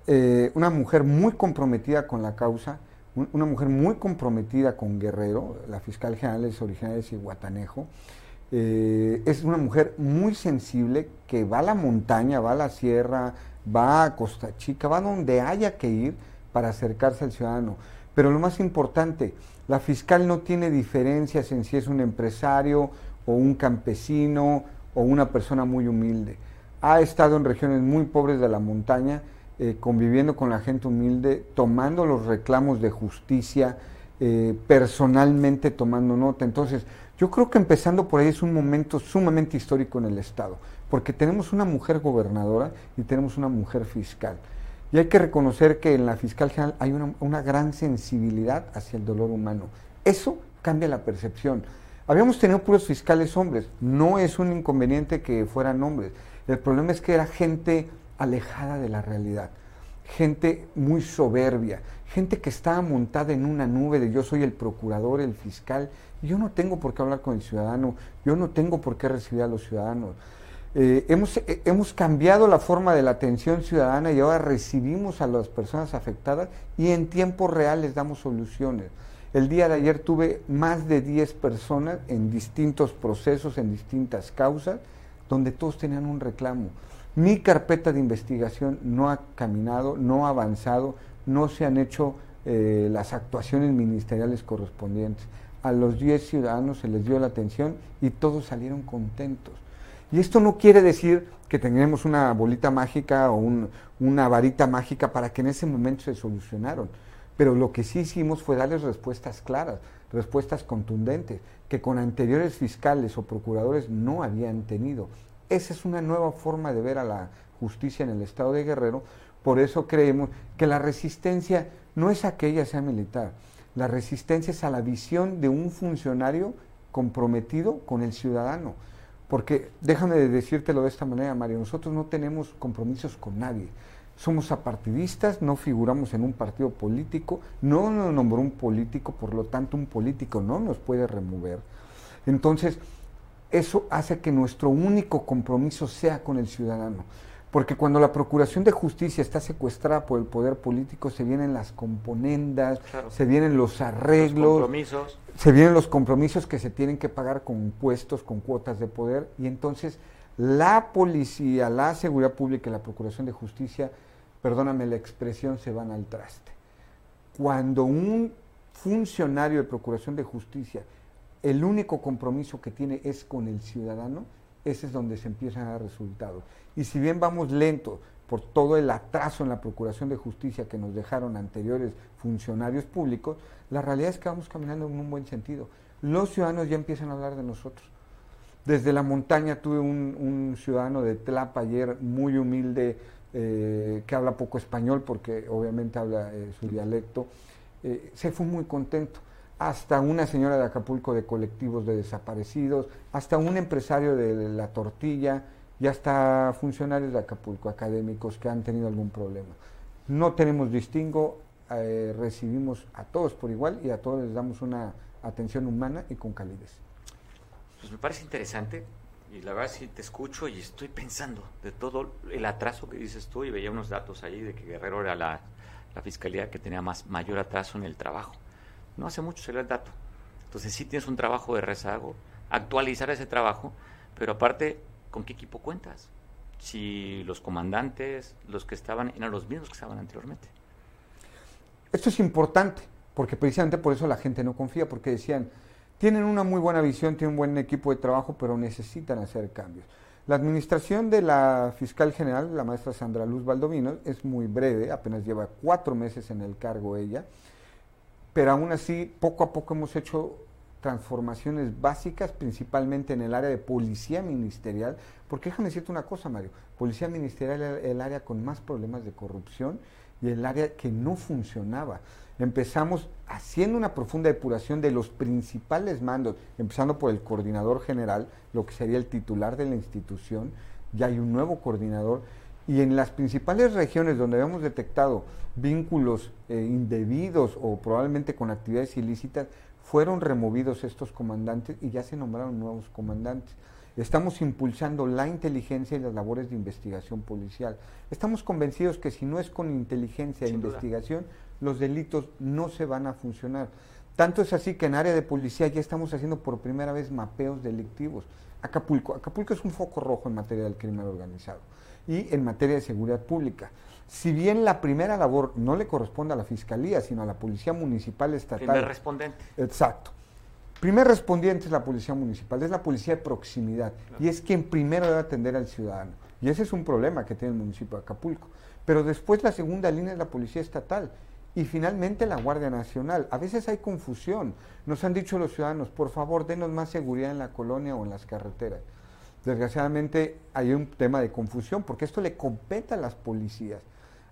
eh, una mujer muy comprometida con la causa, una mujer muy comprometida con Guerrero, la fiscal general es originaria de Cihuatanejo, es una mujer muy sensible que va a la montaña, va a la sierra, va a Costa Chica, va donde haya que ir para acercarse al ciudadano. Pero lo más importante, la fiscal no tiene diferencias en si es un empresario o un campesino o una persona muy humilde. Ha estado en regiones muy pobres de la montaña, eh, conviviendo con la gente humilde, tomando los reclamos de justicia, eh, personalmente tomando nota. Entonces, yo creo que empezando por ahí es un momento sumamente histórico en el Estado, porque tenemos una mujer gobernadora y tenemos una mujer fiscal. Y hay que reconocer que en la fiscal general hay una, gran sensibilidad hacia el dolor humano. Eso cambia la percepción. Habíamos tenido puros fiscales hombres, no es un inconveniente que fueran hombres. El problema es que era gente alejada de la realidad, gente muy soberbia, gente que estaba montada en una nube de yo soy el procurador, el fiscal, yo no tengo por qué hablar con el ciudadano, yo no tengo por qué recibir a los ciudadanos. Eh, hemos, eh, hemos cambiado la forma de la atención ciudadana y ahora recibimos a las personas afectadas y en tiempo real les damos soluciones. El día de ayer tuve más de 10 personas en distintos procesos, en distintas causas, donde todos tenían un reclamo. Mi carpeta de investigación no ha caminado, no ha avanzado, no se han hecho eh, las actuaciones ministeriales correspondientes. A los 10 ciudadanos se les dio la atención y todos salieron contentos. Y esto no quiere decir que tengamos una bolita mágica o una varita mágica para que en ese momento se solucionaron. Pero lo que sí hicimos fue darles respuestas claras, respuestas contundentes, que con anteriores fiscales o procuradores no habían tenido. Esa es una nueva forma de ver a la justicia en el estado de Guerrero. Por eso creemos que la resistencia no es a que ella sea militar. La resistencia es a la visión de un funcionario comprometido con el ciudadano. Porque déjame decírtelo de esta manera, Mario, nosotros no tenemos compromisos con nadie. Somos apartidistas, no figuramos en un partido político, no nos nombró un político, por lo tanto un político no nos puede remover. Entonces, eso hace que nuestro único compromiso sea con el ciudadano. Porque cuando la Procuración de Justicia está secuestrada por el poder político, se vienen las componendas, se vienen los arreglos, se vienen los compromisos que se tienen que pagar con impuestos, con cuotas de poder, y entonces la policía, la seguridad pública y la Procuración de Justicia, perdóname la expresión, se van al traste. Cuando un funcionario de Procuración de Justicia, el único compromiso que tiene es con el ciudadano, ese es donde se empiezan a dar resultados. Y si bien vamos lento por todo el atraso en la Procuración de Justicia que nos dejaron anteriores funcionarios públicos, la realidad es que vamos caminando en un buen sentido. Los ciudadanos ya empiezan a hablar de nosotros. Desde la montaña tuve un, ciudadano de Tlapa ayer muy humilde, eh, que habla poco español porque obviamente habla eh, su dialecto. Eh, se fue muy contento hasta una señora de Acapulco de colectivos de desaparecidos, hasta un empresario de la tortilla y hasta funcionarios de Acapulco, académicos que han tenido algún problema. No tenemos distingo, recibimos a todos por igual y a todos les damos una atención humana y con calidez. Pues me parece interesante y la verdad sí te escucho y estoy pensando de todo el atraso que dices tú y veía unos datos ahí de que Guerrero era la, la fiscalía que tenía más mayor atraso en el trabajo. No hace mucho salió el dato. Entonces sí tienes un trabajo de rezago, actualizar ese trabajo, pero aparte, ¿con qué equipo cuentas? Si los comandantes, los que estaban, eran los mismos que estaban anteriormente. Esto es importante, porque precisamente por eso la gente no confía, porque decían, tienen una muy buena visión, tienen un buen equipo de trabajo, pero necesitan hacer cambios. La administración de la fiscal general, la maestra Sandra Luz Baldovino, es muy breve, apenas lleva cuatro meses en el cargo ella pero aún así poco a poco hemos hecho transformaciones básicas, principalmente en el área de policía ministerial, porque déjame decirte una cosa, Mario, policía ministerial era el área con más problemas de corrupción y el área que no funcionaba. Empezamos haciendo una profunda depuración de los principales mandos, empezando por el coordinador general, lo que sería el titular de la institución, ya hay un nuevo coordinador, y en las principales regiones donde habíamos detectado vínculos eh, indebidos o probablemente con actividades ilícitas, fueron removidos estos comandantes y ya se nombraron nuevos comandantes. Estamos impulsando la inteligencia y las labores de investigación policial. Estamos convencidos que si no es con inteligencia e investigación, los delitos no se van a funcionar. Tanto es así que en área de policía ya estamos haciendo por primera vez mapeos delictivos. Acapulco. Acapulco es un foco rojo en materia del crimen organizado y en materia de seguridad pública. Si bien la primera labor no le corresponde a la Fiscalía, sino a la Policía Municipal Estatal. Primer respondente. Exacto. Primer respondiente es la Policía Municipal, es la Policía de proximidad y es quien primero debe atender al ciudadano. Y ese es un problema que tiene el municipio de Acapulco. Pero después la segunda línea es la Policía Estatal y finalmente la Guardia Nacional. A veces hay confusión. Nos han dicho los ciudadanos, por favor, denos más seguridad en la colonia o en las carreteras. Desgraciadamente hay un tema de confusión porque esto le compete a las policías.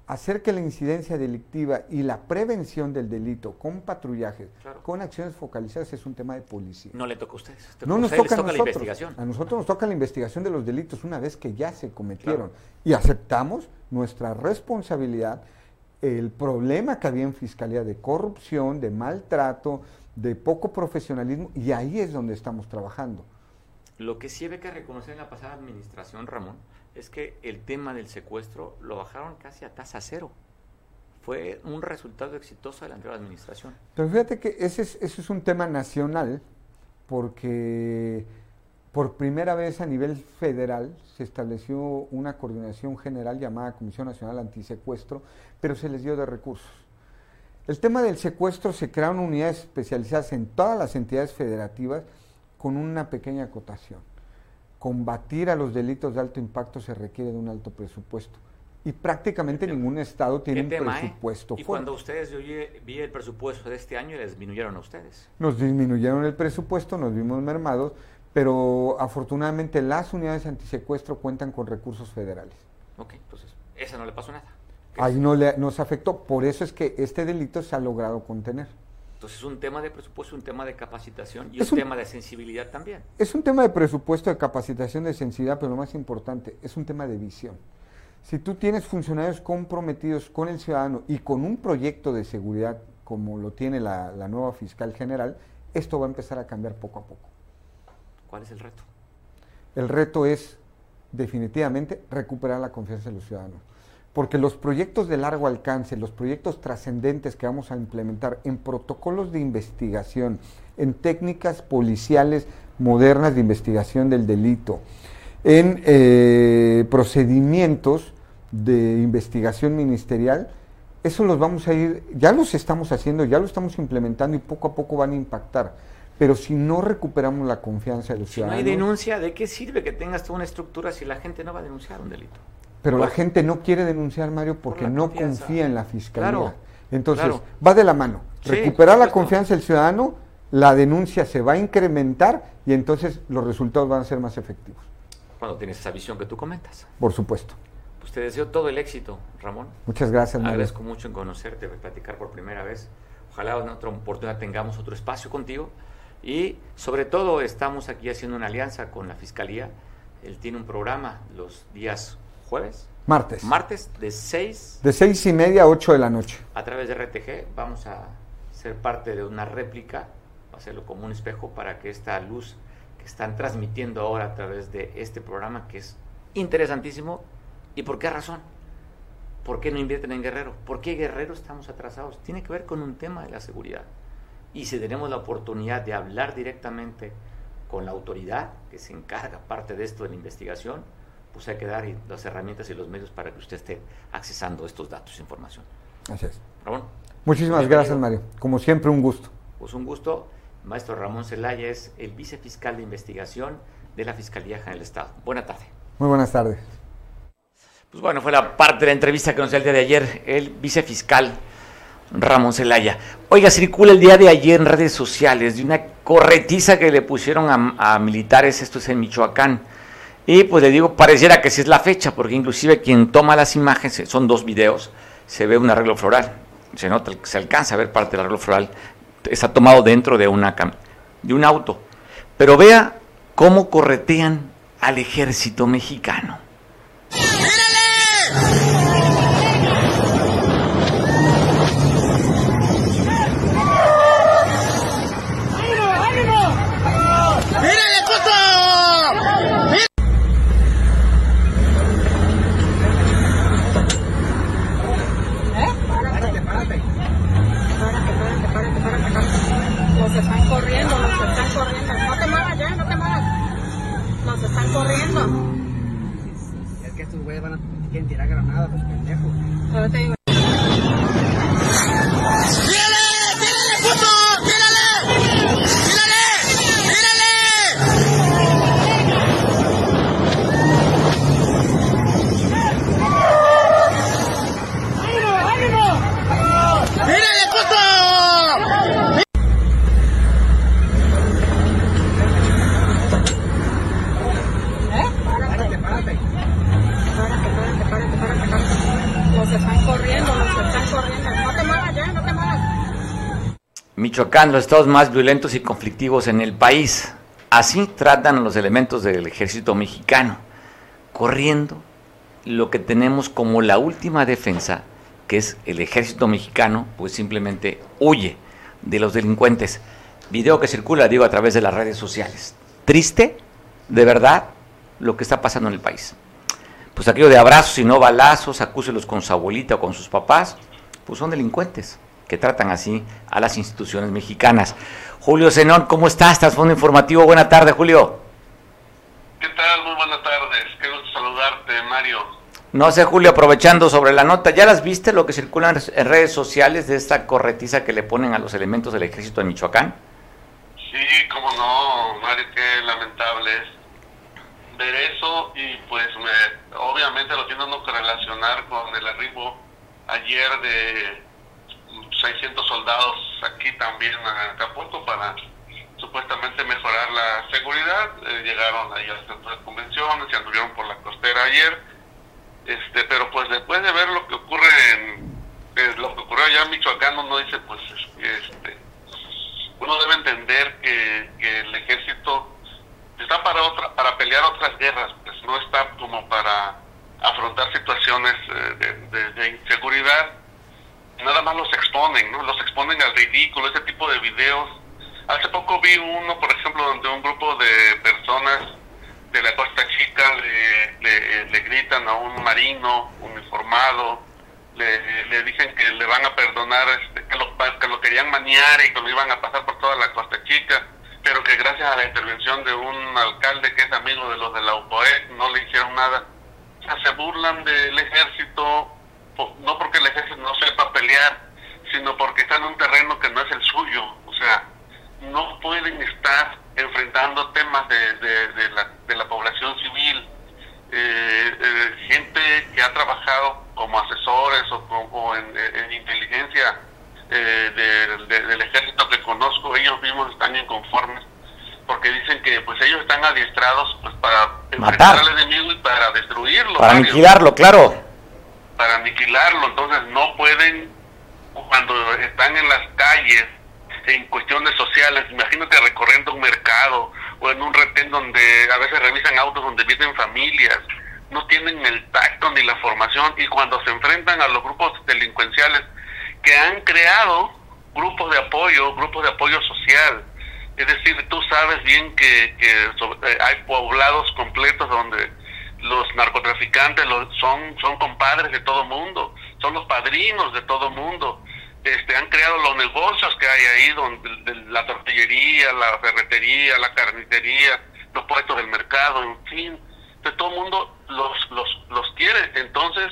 Hacer que la incidencia delictiva y la prevención del delito con patrullajes, con acciones focalizadas es un tema de policía. No le toca a ustedes. no nos toca, a nosotros. la investigación. A nosotros nos toca la investigación de los delitos una vez que ya se cometieron. Y aceptamos nuestra responsabilidad, el problema que había en Fiscalía de corrupción, de maltrato, de poco profesionalismo, y ahí es donde estamos trabajando. Lo que sí había que reconocer en la pasada administración, Ramón, es que el tema del secuestro lo bajaron casi a tasa cero. Fue un resultado exitoso de la anterior administración. Pero fíjate que ese es, ese es un tema nacional, porque por primera vez a nivel federal se estableció una coordinación general llamada Comisión Nacional Antisecuestro, pero se les dio de recursos. El tema del secuestro se crearon unidades especializadas en todas las entidades federativas con una pequeña acotación. combatir a los delitos de alto impacto se requiere de un alto presupuesto. Y prácticamente ningún estado tiene un ¿eh? presupuesto Y cuando ustedes, yo vi el presupuesto de este año, les disminuyeron a ustedes. Nos disminuyeron el presupuesto, nos vimos mermados, pero afortunadamente las unidades antisecuestro cuentan con recursos federales. Ok, entonces, esa no le pasó nada. Ahí no le, nos afectó, por eso es que este delito se ha logrado contener. Entonces es un tema de presupuesto, un tema de capacitación y es un, tema de sensibilidad también. Es un tema de presupuesto, de capacitación, de sensibilidad, pero lo más importante, es un tema de visión. Si tú tienes funcionarios comprometidos con el ciudadano y con un proyecto de seguridad como lo tiene la, la nueva fiscal general, esto va a empezar a cambiar poco a poco. ¿Cuál es el reto? El reto es definitivamente recuperar la confianza de los ciudadanos. Porque los proyectos de largo alcance, los proyectos trascendentes que vamos a implementar en protocolos de investigación, en técnicas policiales modernas de investigación del delito, en eh, procedimientos de investigación ministerial, eso los vamos a ir, ya los estamos haciendo, ya lo estamos implementando y poco a poco van a impactar. Pero si no recuperamos la confianza de los ciudadanos... Si no hay denuncia, ¿de qué sirve que tengas toda una estructura si la gente no va a denunciar un delito? Pero la gente no quiere denunciar, Mario, porque no confía en la fiscalía. Entonces, va de la mano. Recuperar la confianza del ciudadano, la denuncia se va a incrementar y entonces los resultados van a ser más efectivos. Cuando tienes esa visión que tú comentas. Por supuesto. Pues te deseo todo el éxito, Ramón. Muchas gracias, Mario. Agradezco mucho en conocerte, platicar por primera vez. Ojalá en otra oportunidad tengamos otro espacio contigo. Y sobre todo estamos aquí haciendo una alianza con la Fiscalía. Él tiene un programa los días jueves. Martes. Martes de 6. De seis y media a 8 de la noche. A través de RTG vamos a ser parte de una réplica, hacerlo como un espejo para que esta luz que están transmitiendo ahora a través de este programa, que es interesantísimo, ¿y por qué razón? ¿Por qué no invierten en Guerrero? ¿Por qué Guerrero estamos atrasados? Tiene que ver con un tema de la seguridad. Y si tenemos la oportunidad de hablar directamente con la autoridad que se encarga parte de esto de la investigación, pues hay que dar las herramientas y los medios para que usted esté accesando estos datos e información. Así es. Ramón. Muchísimas gracias, Mario. Como siempre, un gusto. Pues un gusto. Maestro Ramón Celaya es el vicefiscal de investigación de la Fiscalía General del Estado. Buena tarde. Muy buenas tardes. Pues bueno, fue la parte de la entrevista que nos dio el día de ayer el vicefiscal Ramón Celaya. Oiga, circula el día de ayer en redes sociales de una corretiza que le pusieron a, a militares, esto es en Michoacán. Y pues le digo, pareciera que sí es la fecha, porque inclusive quien toma las imágenes, son dos videos, se ve un arreglo floral. Se nota, se alcanza a ver parte del arreglo floral. Está tomado dentro de, una, de un auto. Pero vea cómo corretean al ejército mexicano. Es que estos güeyes van a tirar granadas, los pendejos. Michoacán, los estados más violentos y conflictivos en el país. Así tratan a los elementos del ejército mexicano, corriendo lo que tenemos como la última defensa, que es el ejército mexicano, pues simplemente huye de los delincuentes. Video que circula, digo, a través de las redes sociales. Triste, de verdad, lo que está pasando en el país. Pues aquello de abrazos y no balazos, acúselos con su abuelita o con sus papás, pues son delincuentes que tratan así a las instituciones mexicanas. Julio Zenón, ¿cómo estás? ¿Estás Fondo Informativo? Buena tarde, Julio. ¿Qué tal? Muy buenas tardes. Qué gusto saludarte, Mario. No sé, Julio, aprovechando sobre la nota, ¿ya las viste lo que circulan en redes sociales de esta corretiza que le ponen a los elementos del ejército de Michoacán? Sí, cómo no, Mario, qué lamentable es ver eso y pues me, obviamente lo tiene uno que relacionar con el arribo ayer de 600 soldados aquí también a Acapulco para supuestamente mejorar la seguridad. Eh, llegaron ahí al centro de convenciones y anduvieron por la costera ayer. Este, pero pues después de ver lo que ocurre en eh, lo que ocurrió allá en Michoacán, uno dice pues este, uno debe entender que, que el ejército está para otra, para pelear otras guerras, pues no está como para afrontar situaciones eh, de, inseguridad. Nada más los exponen, ¿no? Los exponen al ridículo, ese tipo de videos. Hace poco vi uno, por ejemplo, donde un grupo de personas de la Costa Chica le, le, gritan a un marino uniformado, le, le, dicen que le van a perdonar, este, que, lo, que lo querían maniar y que lo iban a pasar por toda la Costa Chica pero que gracias a la intervención de un alcalde que es amigo de los de la UPOE no le hicieron nada. O sea, se burlan del ejército, no porque el ejército no sepa pelear, sino porque está en un terreno que no es el suyo. O sea, no pueden estar enfrentando temas de, de, la, de la población civil. Eh, eh, gente que ha trabajado como asesores o, o en, en inteligencia eh, del ejército que conozco, ellos mismos están inconformes porque dicen que pues ellos están adiestrados pues para matar al enemigo y para destruirlo. Para aniquilarlo, claro. Para aniquilarlo, entonces no pueden cuando están en las calles en cuestiones sociales, imagínate recorriendo un mercado o en un retén donde a veces revisan autos donde viven familias, no tienen el tacto ni la formación y cuando se enfrentan a los grupos delincuenciales que han creado grupos de apoyo, grupos de apoyo social. Es decir, tú sabes bien que, eh, hay poblados completos donde los narcotraficantes son, son compadres de todo mundo, son los padrinos de todo mundo. Este, han creado los negocios que hay ahí, donde la tortillería, la ferretería, la carnicería, los puestos del mercado, en fin, de todo el mundo los, los, los quiere. Entonces,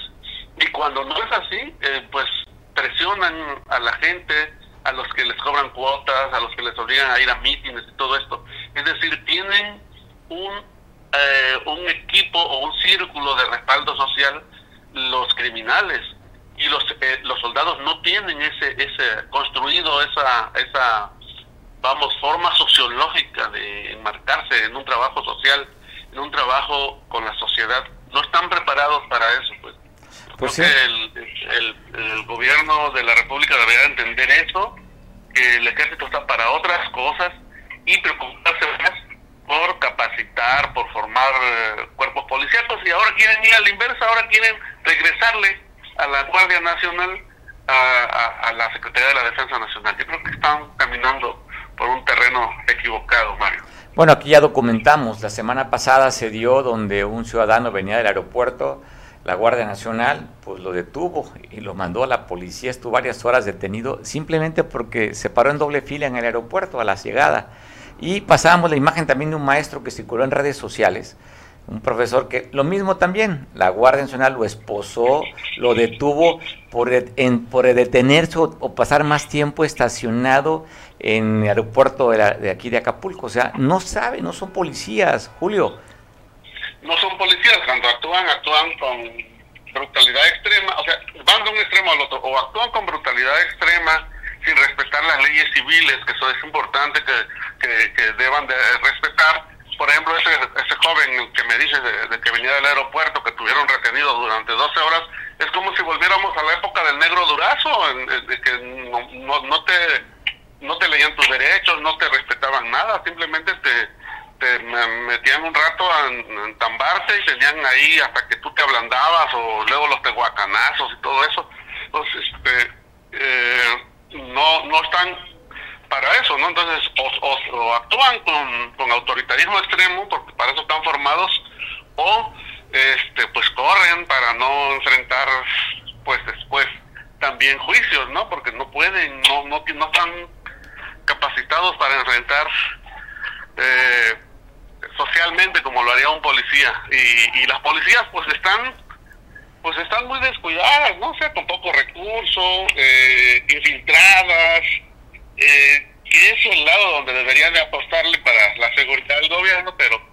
y cuando no es así, eh, pues presionan a la gente, a los que les cobran cuotas, a los que les obligan a ir a mítines y todo esto. Es decir, tienen un, eh, un equipo o un círculo de respaldo social los criminales y los eh, los soldados no tienen ese ese construido esa esa vamos forma sociológica de enmarcarse en un trabajo social en un trabajo con la sociedad. No están preparados para eso pues. Pues el, el, gobierno de la República debería entender eso, que el ejército está para otras cosas y preocuparse más por capacitar, por formar eh, cuerpos policíacos y ahora quieren ir a la inversa, ahora quieren regresarle a la Guardia Nacional, a, a la Secretaría de la Defensa Nacional. Yo creo que están caminando por un terreno equivocado, Mario. Bueno, aquí ya documentamos, la semana pasada se dio donde un ciudadano venía del aeropuerto, la Guardia Nacional pues lo detuvo y lo mandó a la policía, estuvo varias horas detenido simplemente porque se paró en doble fila en el aeropuerto a la llegada. Y pasábamos la imagen también de un maestro que circuló en redes sociales, un profesor que lo mismo también, la Guardia Nacional lo esposó, lo detuvo por, en, por detenerse o, pasar más tiempo estacionado en el aeropuerto de, de aquí de Acapulco. O sea, no saben, no son policías, Julio no son policías, cuando actúan, actúan con brutalidad extrema, o sea, van de un extremo al otro, o actúan con brutalidad extrema sin respetar las leyes civiles, que eso es importante que, que, deban de respetar. Por ejemplo, ese, ese joven que me dice de, que venía del aeropuerto, que tuvieron retenido durante 12 horas, es como si volviéramos a la época del negro durazo, en, que no, no, te no te leían tus derechos, no te respetaban nada, simplemente te te metían un rato a entambarte y tenían ahí hasta que tú te ablandabas o luego los tehuacanazos y todo eso. Entonces, este, eh, no, no están para eso, ¿no? Entonces, o, actúan con, con, autoritarismo extremo, porque para eso están formados, o este, pues corren para no enfrentar, pues después también juicios, ¿no? Porque no pueden, no, no, no están capacitados para enfrentar eh, socialmente como lo haría un policía y, y las policías pues están pues están muy descuidadas no o sea con poco recurso eh, infiltradas eh, que es el lado donde deberían de apostarle para la seguridad del gobierno pero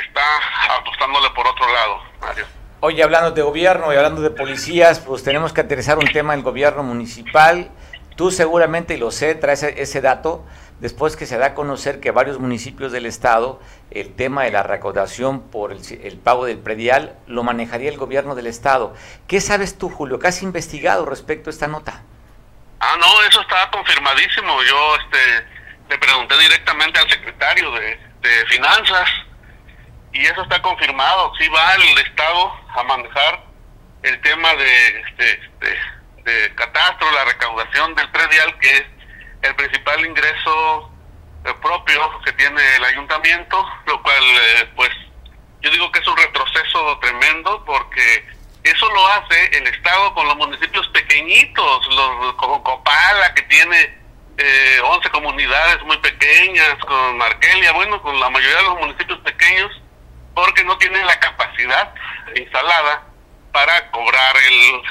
está apostándole por otro lado, Mario. Oye, hablando de gobierno y hablando de policías, pues tenemos que aterrizar un tema del gobierno municipal. Tú seguramente, y lo sé, traes ese dato, después que se da a conocer que varios municipios del estado, el tema de la recaudación por el, pago del predial lo manejaría el gobierno del estado. ¿Qué sabes tú, Julio? ¿Qué has investigado respecto a esta nota? Ah, no, eso está confirmadísimo. Yo este, le pregunté directamente al secretario de, de Finanzas y eso está confirmado. Sí va el Estado a manejar el tema de, de, catastro, la recaudación del predial, que es el principal ingreso eh, propio que tiene el ayuntamiento, lo cual, eh, pues, yo digo que es un retroceso tremendo porque eso lo hace el Estado con los municipios pequeñitos, los con Copala, que tiene eh, 11 comunidades muy pequeñas, con Markelia, bueno, con la mayoría de los municipios pequeños, porque no tienen la capacidad instalada para cobrar el,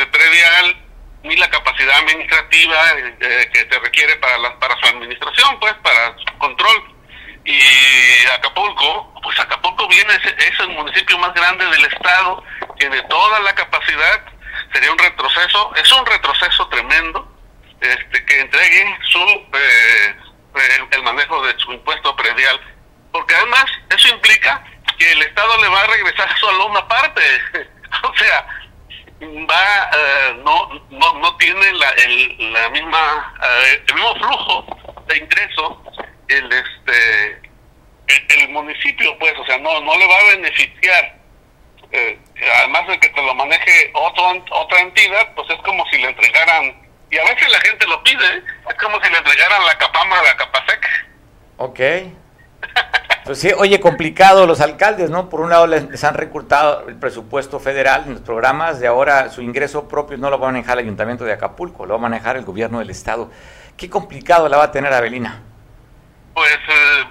el, predial ni la capacidad administrativa eh, que se requiere para la, para su administración, pues para su control. Y Acapulco, pues Acapulco viene, es, el municipio más grande del estado, tiene toda la capacidad, sería un retroceso, es un retroceso tremendo, este que entregue su eh, el manejo de su impuesto predial, porque además eso implica que el Estado le va a regresar solo una parte. o sea, va eh, no, no no tiene la, el, la misma eh, el mismo flujo de ingreso el este el, municipio pues o sea no no le va a beneficiar eh, además de que te lo maneje otro, otra entidad pues es como si le entregaran y a veces la gente lo pide es como si le entregaran la capama a la capasec Ok. Pues sí, oye, complicado los alcaldes, ¿no? Por un lado les, han recortado el presupuesto federal los programas, de ahora su ingreso propio no lo va a manejar el ayuntamiento de Acapulco, lo va a manejar el gobierno del estado. ¿Qué complicado la va a tener Avelina? Pues, eh,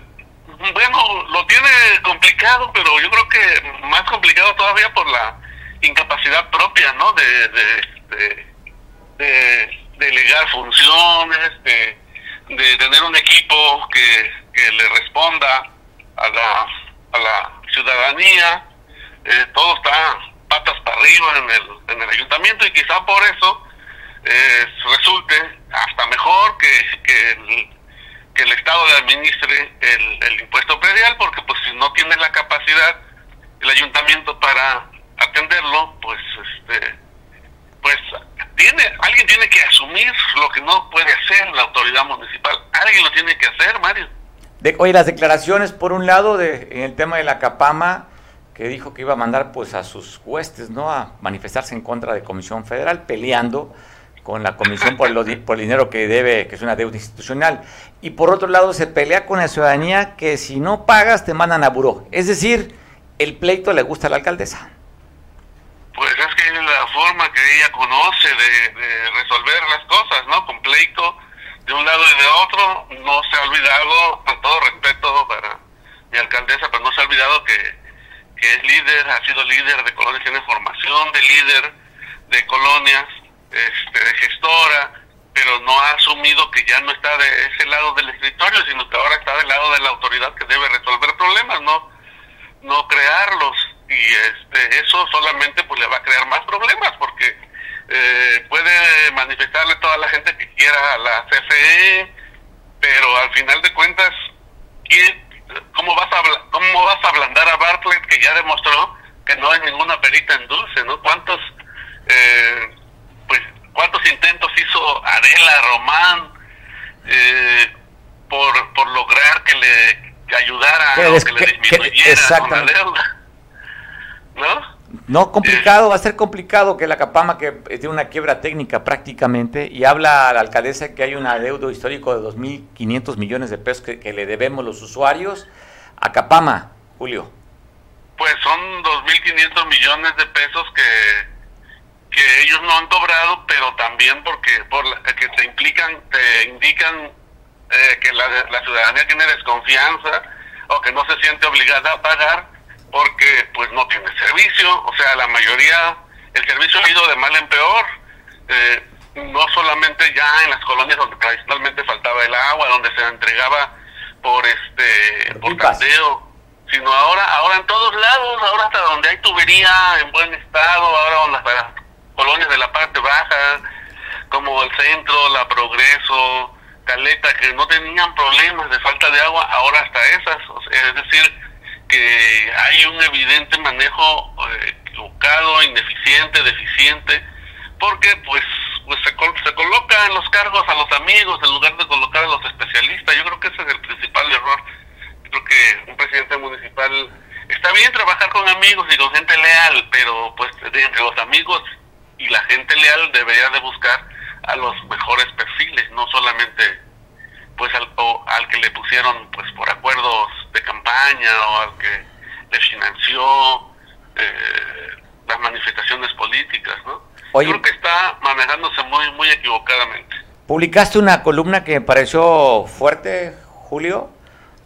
bueno, lo tiene complicado, pero yo creo que más complicado todavía por la incapacidad propia, ¿no? De, de, de, delegar funciones, de, de tener un equipo que, que le responda a la, a la ciudadanía, eh, todo está patas para arriba en el, en el ayuntamiento y quizá por eso eh, resulte hasta mejor que, que, el, que el Estado le administre el, el impuesto predial, porque pues si no tiene la capacidad el ayuntamiento para atenderlo, pues este pues tiene alguien tiene que asumir lo que no puede hacer la autoridad municipal. Alguien lo tiene que hacer, Mario. De, oye, las declaraciones, por un lado, de, en el tema de la Capama, que dijo que iba a mandar pues a sus huestes, ¿no? A manifestarse en contra de Comisión Federal, peleando con la Comisión por, por el dinero que debe, que es una deuda institucional. Y por otro lado, se pelea con la ciudadanía que si no pagas te mandan a buró. Es decir, el pleito le gusta a la alcaldesa. Pues es que es la forma que ella conoce de, de resolver las cosas, ¿no? Con pleito de un lado y de otro, no se ha olvidado, con todo respeto para mi alcaldesa, pero no se ha olvidado que, es líder, ha sido líder de colonias, tiene formación de líder de colonias, este, de gestora, pero no ha asumido que ya no está de ese lado del escritorio, sino que ahora está del lado de la autoridad que debe resolver problemas, no, no crearlos. Y este, eso solamente pues le va a crear más problemas, porque eh, puede manifestarle toda la gente que quiera a la CFE, pero al final de cuentas, ¿cómo vas a cómo vas a ablandar a Bartlett que ya demostró que no hay ninguna perita en dulce, ¿no? ¿Cuántos eh, pues cuántos intentos hizo Adela Román eh, por, por lograr que le ayudara o que, le disminuyera con la deuda? ¿No? No, complicado, va a ser complicado que la Capama, que tiene una quiebra técnica prácticamente, y habla a la alcaldesa que hay un adeudo histórico de 2.500 millones de pesos que, le debemos los usuarios. A Capama, Julio. Pues son 2.500 millones de pesos que, que ellos no han cobrado, pero también porque por que te implican, te indican eh, que la, la ciudadanía tiene desconfianza o que no se siente obligada a pagar porque pues no tiene servicio, o sea, la mayoría, el servicio ha ido de mal en peor, eh, no solamente ya en las colonias donde tradicionalmente faltaba el agua, donde se entregaba por este por candeo, sino ahora, ahora en todos lados, ahora hasta donde hay tubería en buen estado, ahora en las, colonias de la parte baja, como el centro, la Progreso, Caleta, que no tenían problemas de falta de agua, ahora hasta esas, es decir, que hay un evidente manejo eh, equivocado, ineficiente, deficiente, porque pues pues se, se coloca en los cargos a los amigos en lugar de colocar a los especialistas. Yo creo que ese es el principal error. Creo que un presidente municipal está bien trabajar con amigos y con gente leal, pero pues entre los amigos y la gente leal debería de buscar a los mejores perfiles, no solamente pues al, al que le pusieron pues por acuerdos de campaña o al que le financió eh, las manifestaciones políticas, ¿no? Creo que está manejándose muy, muy equivocadamente. Publicaste una columna que me pareció fuerte, Julio,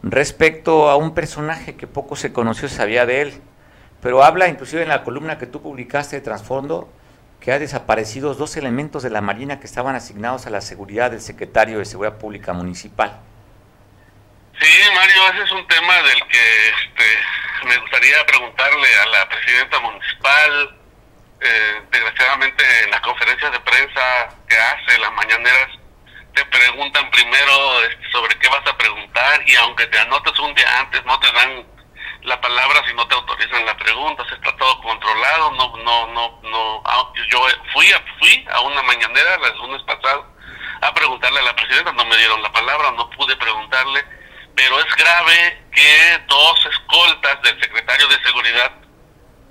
respecto a un personaje que poco se conoció, sabía de él, pero habla inclusive en la columna que tú publicaste de trasfondo que ha desaparecido dos elementos de la Marina que estaban asignados a la seguridad del secretario de Seguridad Pública Municipal. Sí, Mario, ese es un tema del que este, me gustaría preguntarle a la presidenta municipal, eh, desgraciadamente en las conferencias de prensa que hace, las mañaneras, te preguntan primero este, sobre qué vas a preguntar y aunque te anotes un día antes no te dan la palabra si no te autorizan la pregunta, se está todo controlado, no, no, no, no, ah, yo fui a, fui a una mañanera el lunes pasado a preguntarle a la presidenta, no me dieron la palabra, no pude preguntarle, pero es grave que dos escoltas del secretario de Seguridad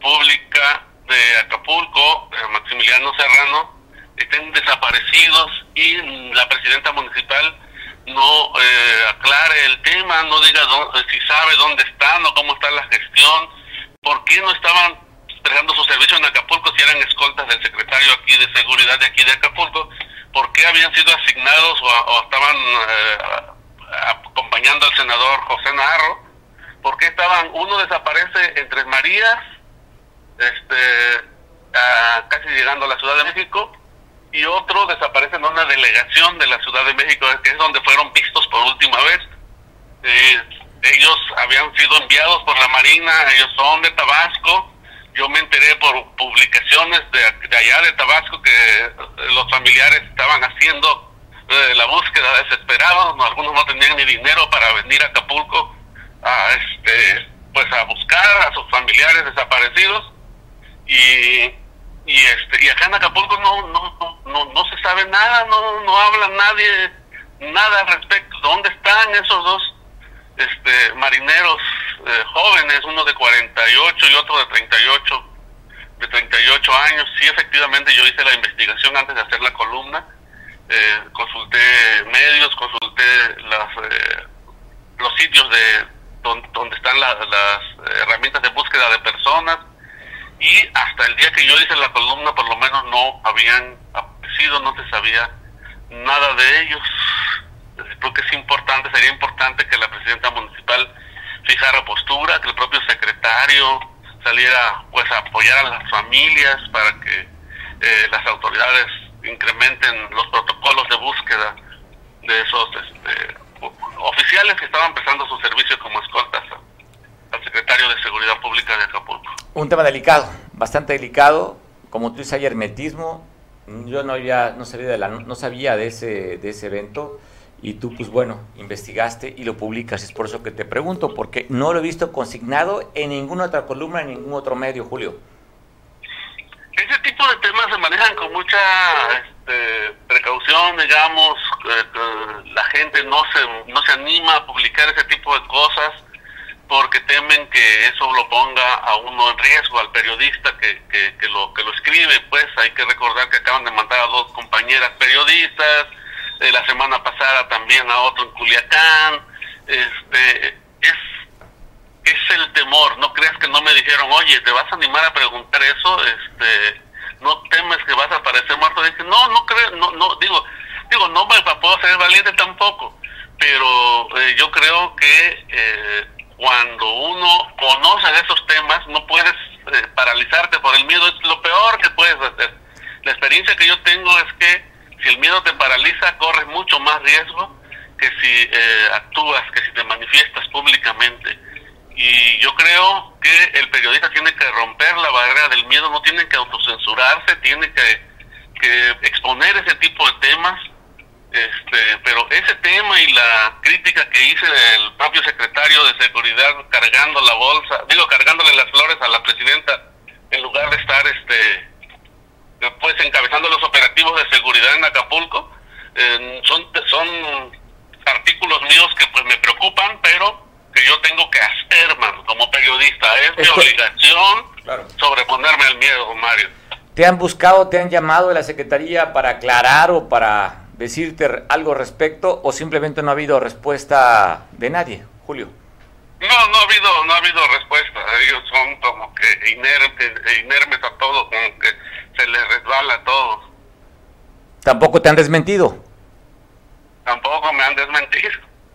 Pública de Acapulco, eh, Maximiliano Serrano, estén desaparecidos y la presidenta municipal no eh, aclare el tema, no diga eh, si sabe dónde están o cómo está la gestión, por qué no estaban prestando su servicio en Acapulco si eran escoltas del secretario aquí de seguridad de aquí de Acapulco, por qué habían sido asignados o, estaban acompañando al senador José Narro, por qué estaban, uno desaparece en Tres Marías, este, casi llegando a la Ciudad de México, y otro desaparece en una delegación de la Ciudad de México, que es donde fueron vistos por última vez. Eh, ellos habían sido enviados por la Marina, ellos son de Tabasco. Yo me enteré por publicaciones de, allá de Tabasco que los familiares estaban haciendo eh, la búsqueda desesperados, algunos no tenían ni dinero para venir a Acapulco a este pues a buscar a sus familiares desaparecidos y, y este y acá en Acapulco no no no no se sabe nada no no habla nadie nada al respecto. Dónde están esos dos este marineros eh, jóvenes uno de 48 y otro de 38 de 38 años. Sí efectivamente yo hice la investigación antes de hacer la columna. Eh, consulté medios consulté las eh, los sitios de donde, donde están las herramientas de búsqueda de personas y hasta el día que yo hice la columna por lo menos no habían aparecido, no se sabía nada de ellos. Creo que es importante, sería importante que la presidenta municipal fijara postura, que el propio secretario saliera pues a apoyar a las familias para que eh, las autoridades incrementen los protocolos de búsqueda de esos este, oficiales que estaban prestando su servicio como escoltas al secretario de Seguridad Pública de Acapulco. Un tema delicado, bastante delicado, como tú dices, hay hermetismo. Yo no había, no sabía de la, no sabía de ese, de ese evento y tú, pues bueno, investigaste y lo publicas. Es por eso que te pregunto, porque no lo he visto consignado en ninguna otra columna, en ningún otro medio, Julio. Ese tipo de temas se manejan con mucha este, precaución, digamos, la gente no se, no se anima a publicar ese tipo de cosas porque temen que eso lo ponga a uno en riesgo, al periodista que, que, lo, que lo escribe. Pues hay que recordar que acaban de matar a dos compañeras periodistas, eh, la semana pasada también a otro en Culiacán. Este, es, es el temor, no creas que no me dijeron, oye, ¿te vas a animar a preguntar eso? Este, no temes que vas a aparecer muerto. Dije, no, no creo, no, no, digo, digo, no me puedo ser valiente tampoco, pero eh, yo creo que eh, cuando uno conoce de esos temas, no puedes eh, paralizarte por el miedo, es lo peor que puedes hacer. La experiencia que yo tengo es que si el miedo te paraliza, corres mucho más riesgo que si eh, actúas, que si te manifiestas públicamente. Y yo creo que el periodista tiene que romper la barrera del miedo, no tiene que autocensurarse, tiene que, que exponer ese tipo de temas. Este, pero ese tema y la crítica que hice del propio secretario de seguridad cargando la bolsa, digo cargándole las flores a la presidenta en lugar de estar este pues encabezando los operativos de seguridad en Acapulco, eh, son son artículos míos que pues me preocupan, pero que yo tengo que hacer, como periodista. Es, mi obligación sobreponerme al miedo, Mario. ¿Te han buscado, te han llamado de la Secretaría para aclarar o para decirte algo respecto o simplemente no ha habido respuesta de nadie, Julio? No, no ha habido, no ha habido respuesta. Ellos son como que inermes, inermes a todo, como que se les resbala todo. ¿Tampoco te han desmentido? Tampoco me han desmentido.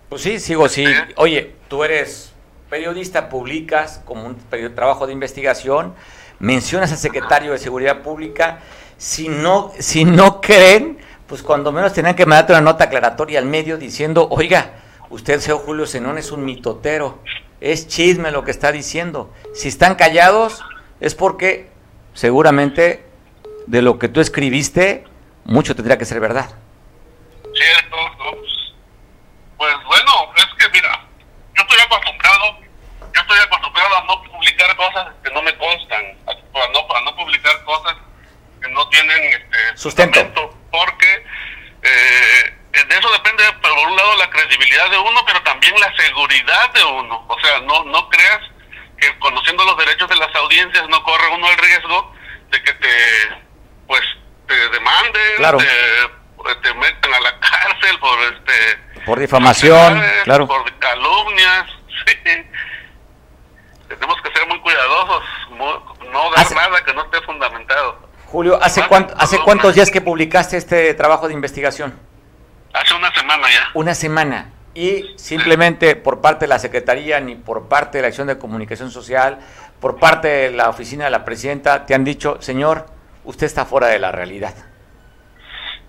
Pues sí, sigo, sí. Oye, tú eres periodista, publicas como un trabajo de investigación, mencionas al secretario de Seguridad Pública. Si no, si no creen, pues cuando menos tenían que mandarte una nota aclaratoria al medio diciendo, oiga, usted, señor Julio Zenón, es un mitotero, es chisme lo que está diciendo. Si están callados, es porque seguramente de lo que tú escribiste, mucho tendría que ser verdad. Cierto, pues bueno, es que mira, yo estoy acostumbrado, yo estoy acostumbrado a no publicar cosas que no me constan, a no, a no publicar cosas que no tienen este, sustento, porque eh, de eso depende por un lado la credibilidad de uno, pero también la seguridad de uno. O sea, no no creas que conociendo los derechos de las audiencias no corre uno el riesgo de que te pues te demanden, te, te metan a la cárcel por este por difamación, claro. Por calumnias, sí. Tenemos que ser muy cuidadosos, no dar nada que no esté fundamentado. Julio, ¿hace, cuánto, ¿hace cuántos días que publicaste este trabajo de investigación? Hace una semana ya. Una semana. Y simplemente por parte de la Secretaría, ni por parte de la Acción de Comunicación Social, por parte de la oficina de la Presidenta, te han dicho, señor, usted está fuera de la realidad.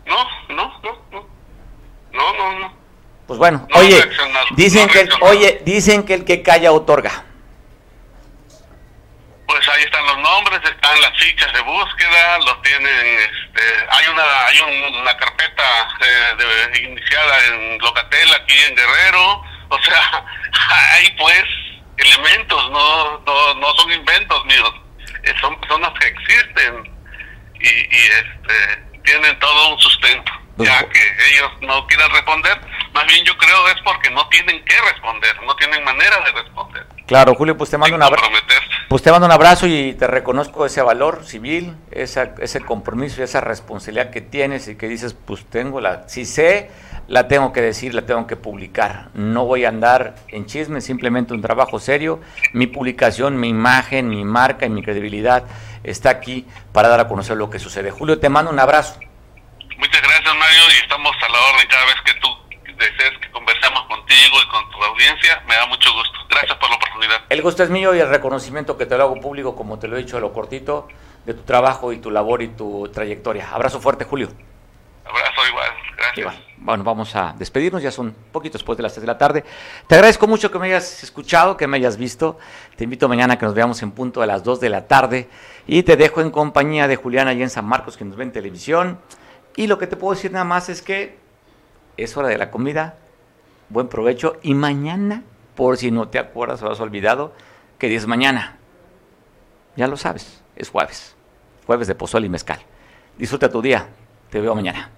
No, no, no, no. No, no, no. Pues bueno, oye, dicen que el, oye, dicen que el que calla otorga. Ahí están los nombres, están las fichas de búsqueda, los tienen, este, hay una hay una carpeta eh, de, iniciada en Locatel aquí en Guerrero, o sea, hay pues elementos, no no, no son inventos míos, eh, son personas que existen y, y este tienen todo un sustento. Pues ya que ellos no quieran responder, más bien yo creo es porque no tienen que responder, no tienen manera de responder. Claro, Julio, pues te mando un abrazo. Pues te mando un abrazo y te reconozco ese valor civil, esa, ese compromiso y esa responsabilidad que tienes y que dices, pues tengo la, si sé, la tengo que decir, la tengo que publicar. No voy a andar en chisme, simplemente un trabajo serio. Mi publicación, mi imagen, mi marca y mi credibilidad está aquí para dar a conocer lo que sucede. Julio, te mando un abrazo. Muchas gracias, Mario, y estamos a la orden cada vez que tú desees contigo y con tu audiencia. Me da mucho gusto. Gracias por la oportunidad. El gusto es mío y el reconocimiento que te lo hago público, como te lo he dicho a lo cortito, de tu trabajo y tu labor y tu trayectoria. Abrazo fuerte, Julio. Abrazo igual. Gracias. Bueno, vamos a despedirnos, ya son poquito después de las 3 de la tarde. Te agradezco mucho que me hayas escuchado, que me hayas visto. Te invito mañana a que nos veamos en punto a las 2 de la tarde y te dejo en compañía de Juliana y en San Marcos, que nos ve en televisión. Y lo que te puedo decir nada más es que es hora de la comida, buen provecho y mañana, por si no te acuerdas o has olvidado, que es mañana. Ya lo sabes, es jueves, jueves de pozol y mezcal. Disfruta tu día, te veo mañana.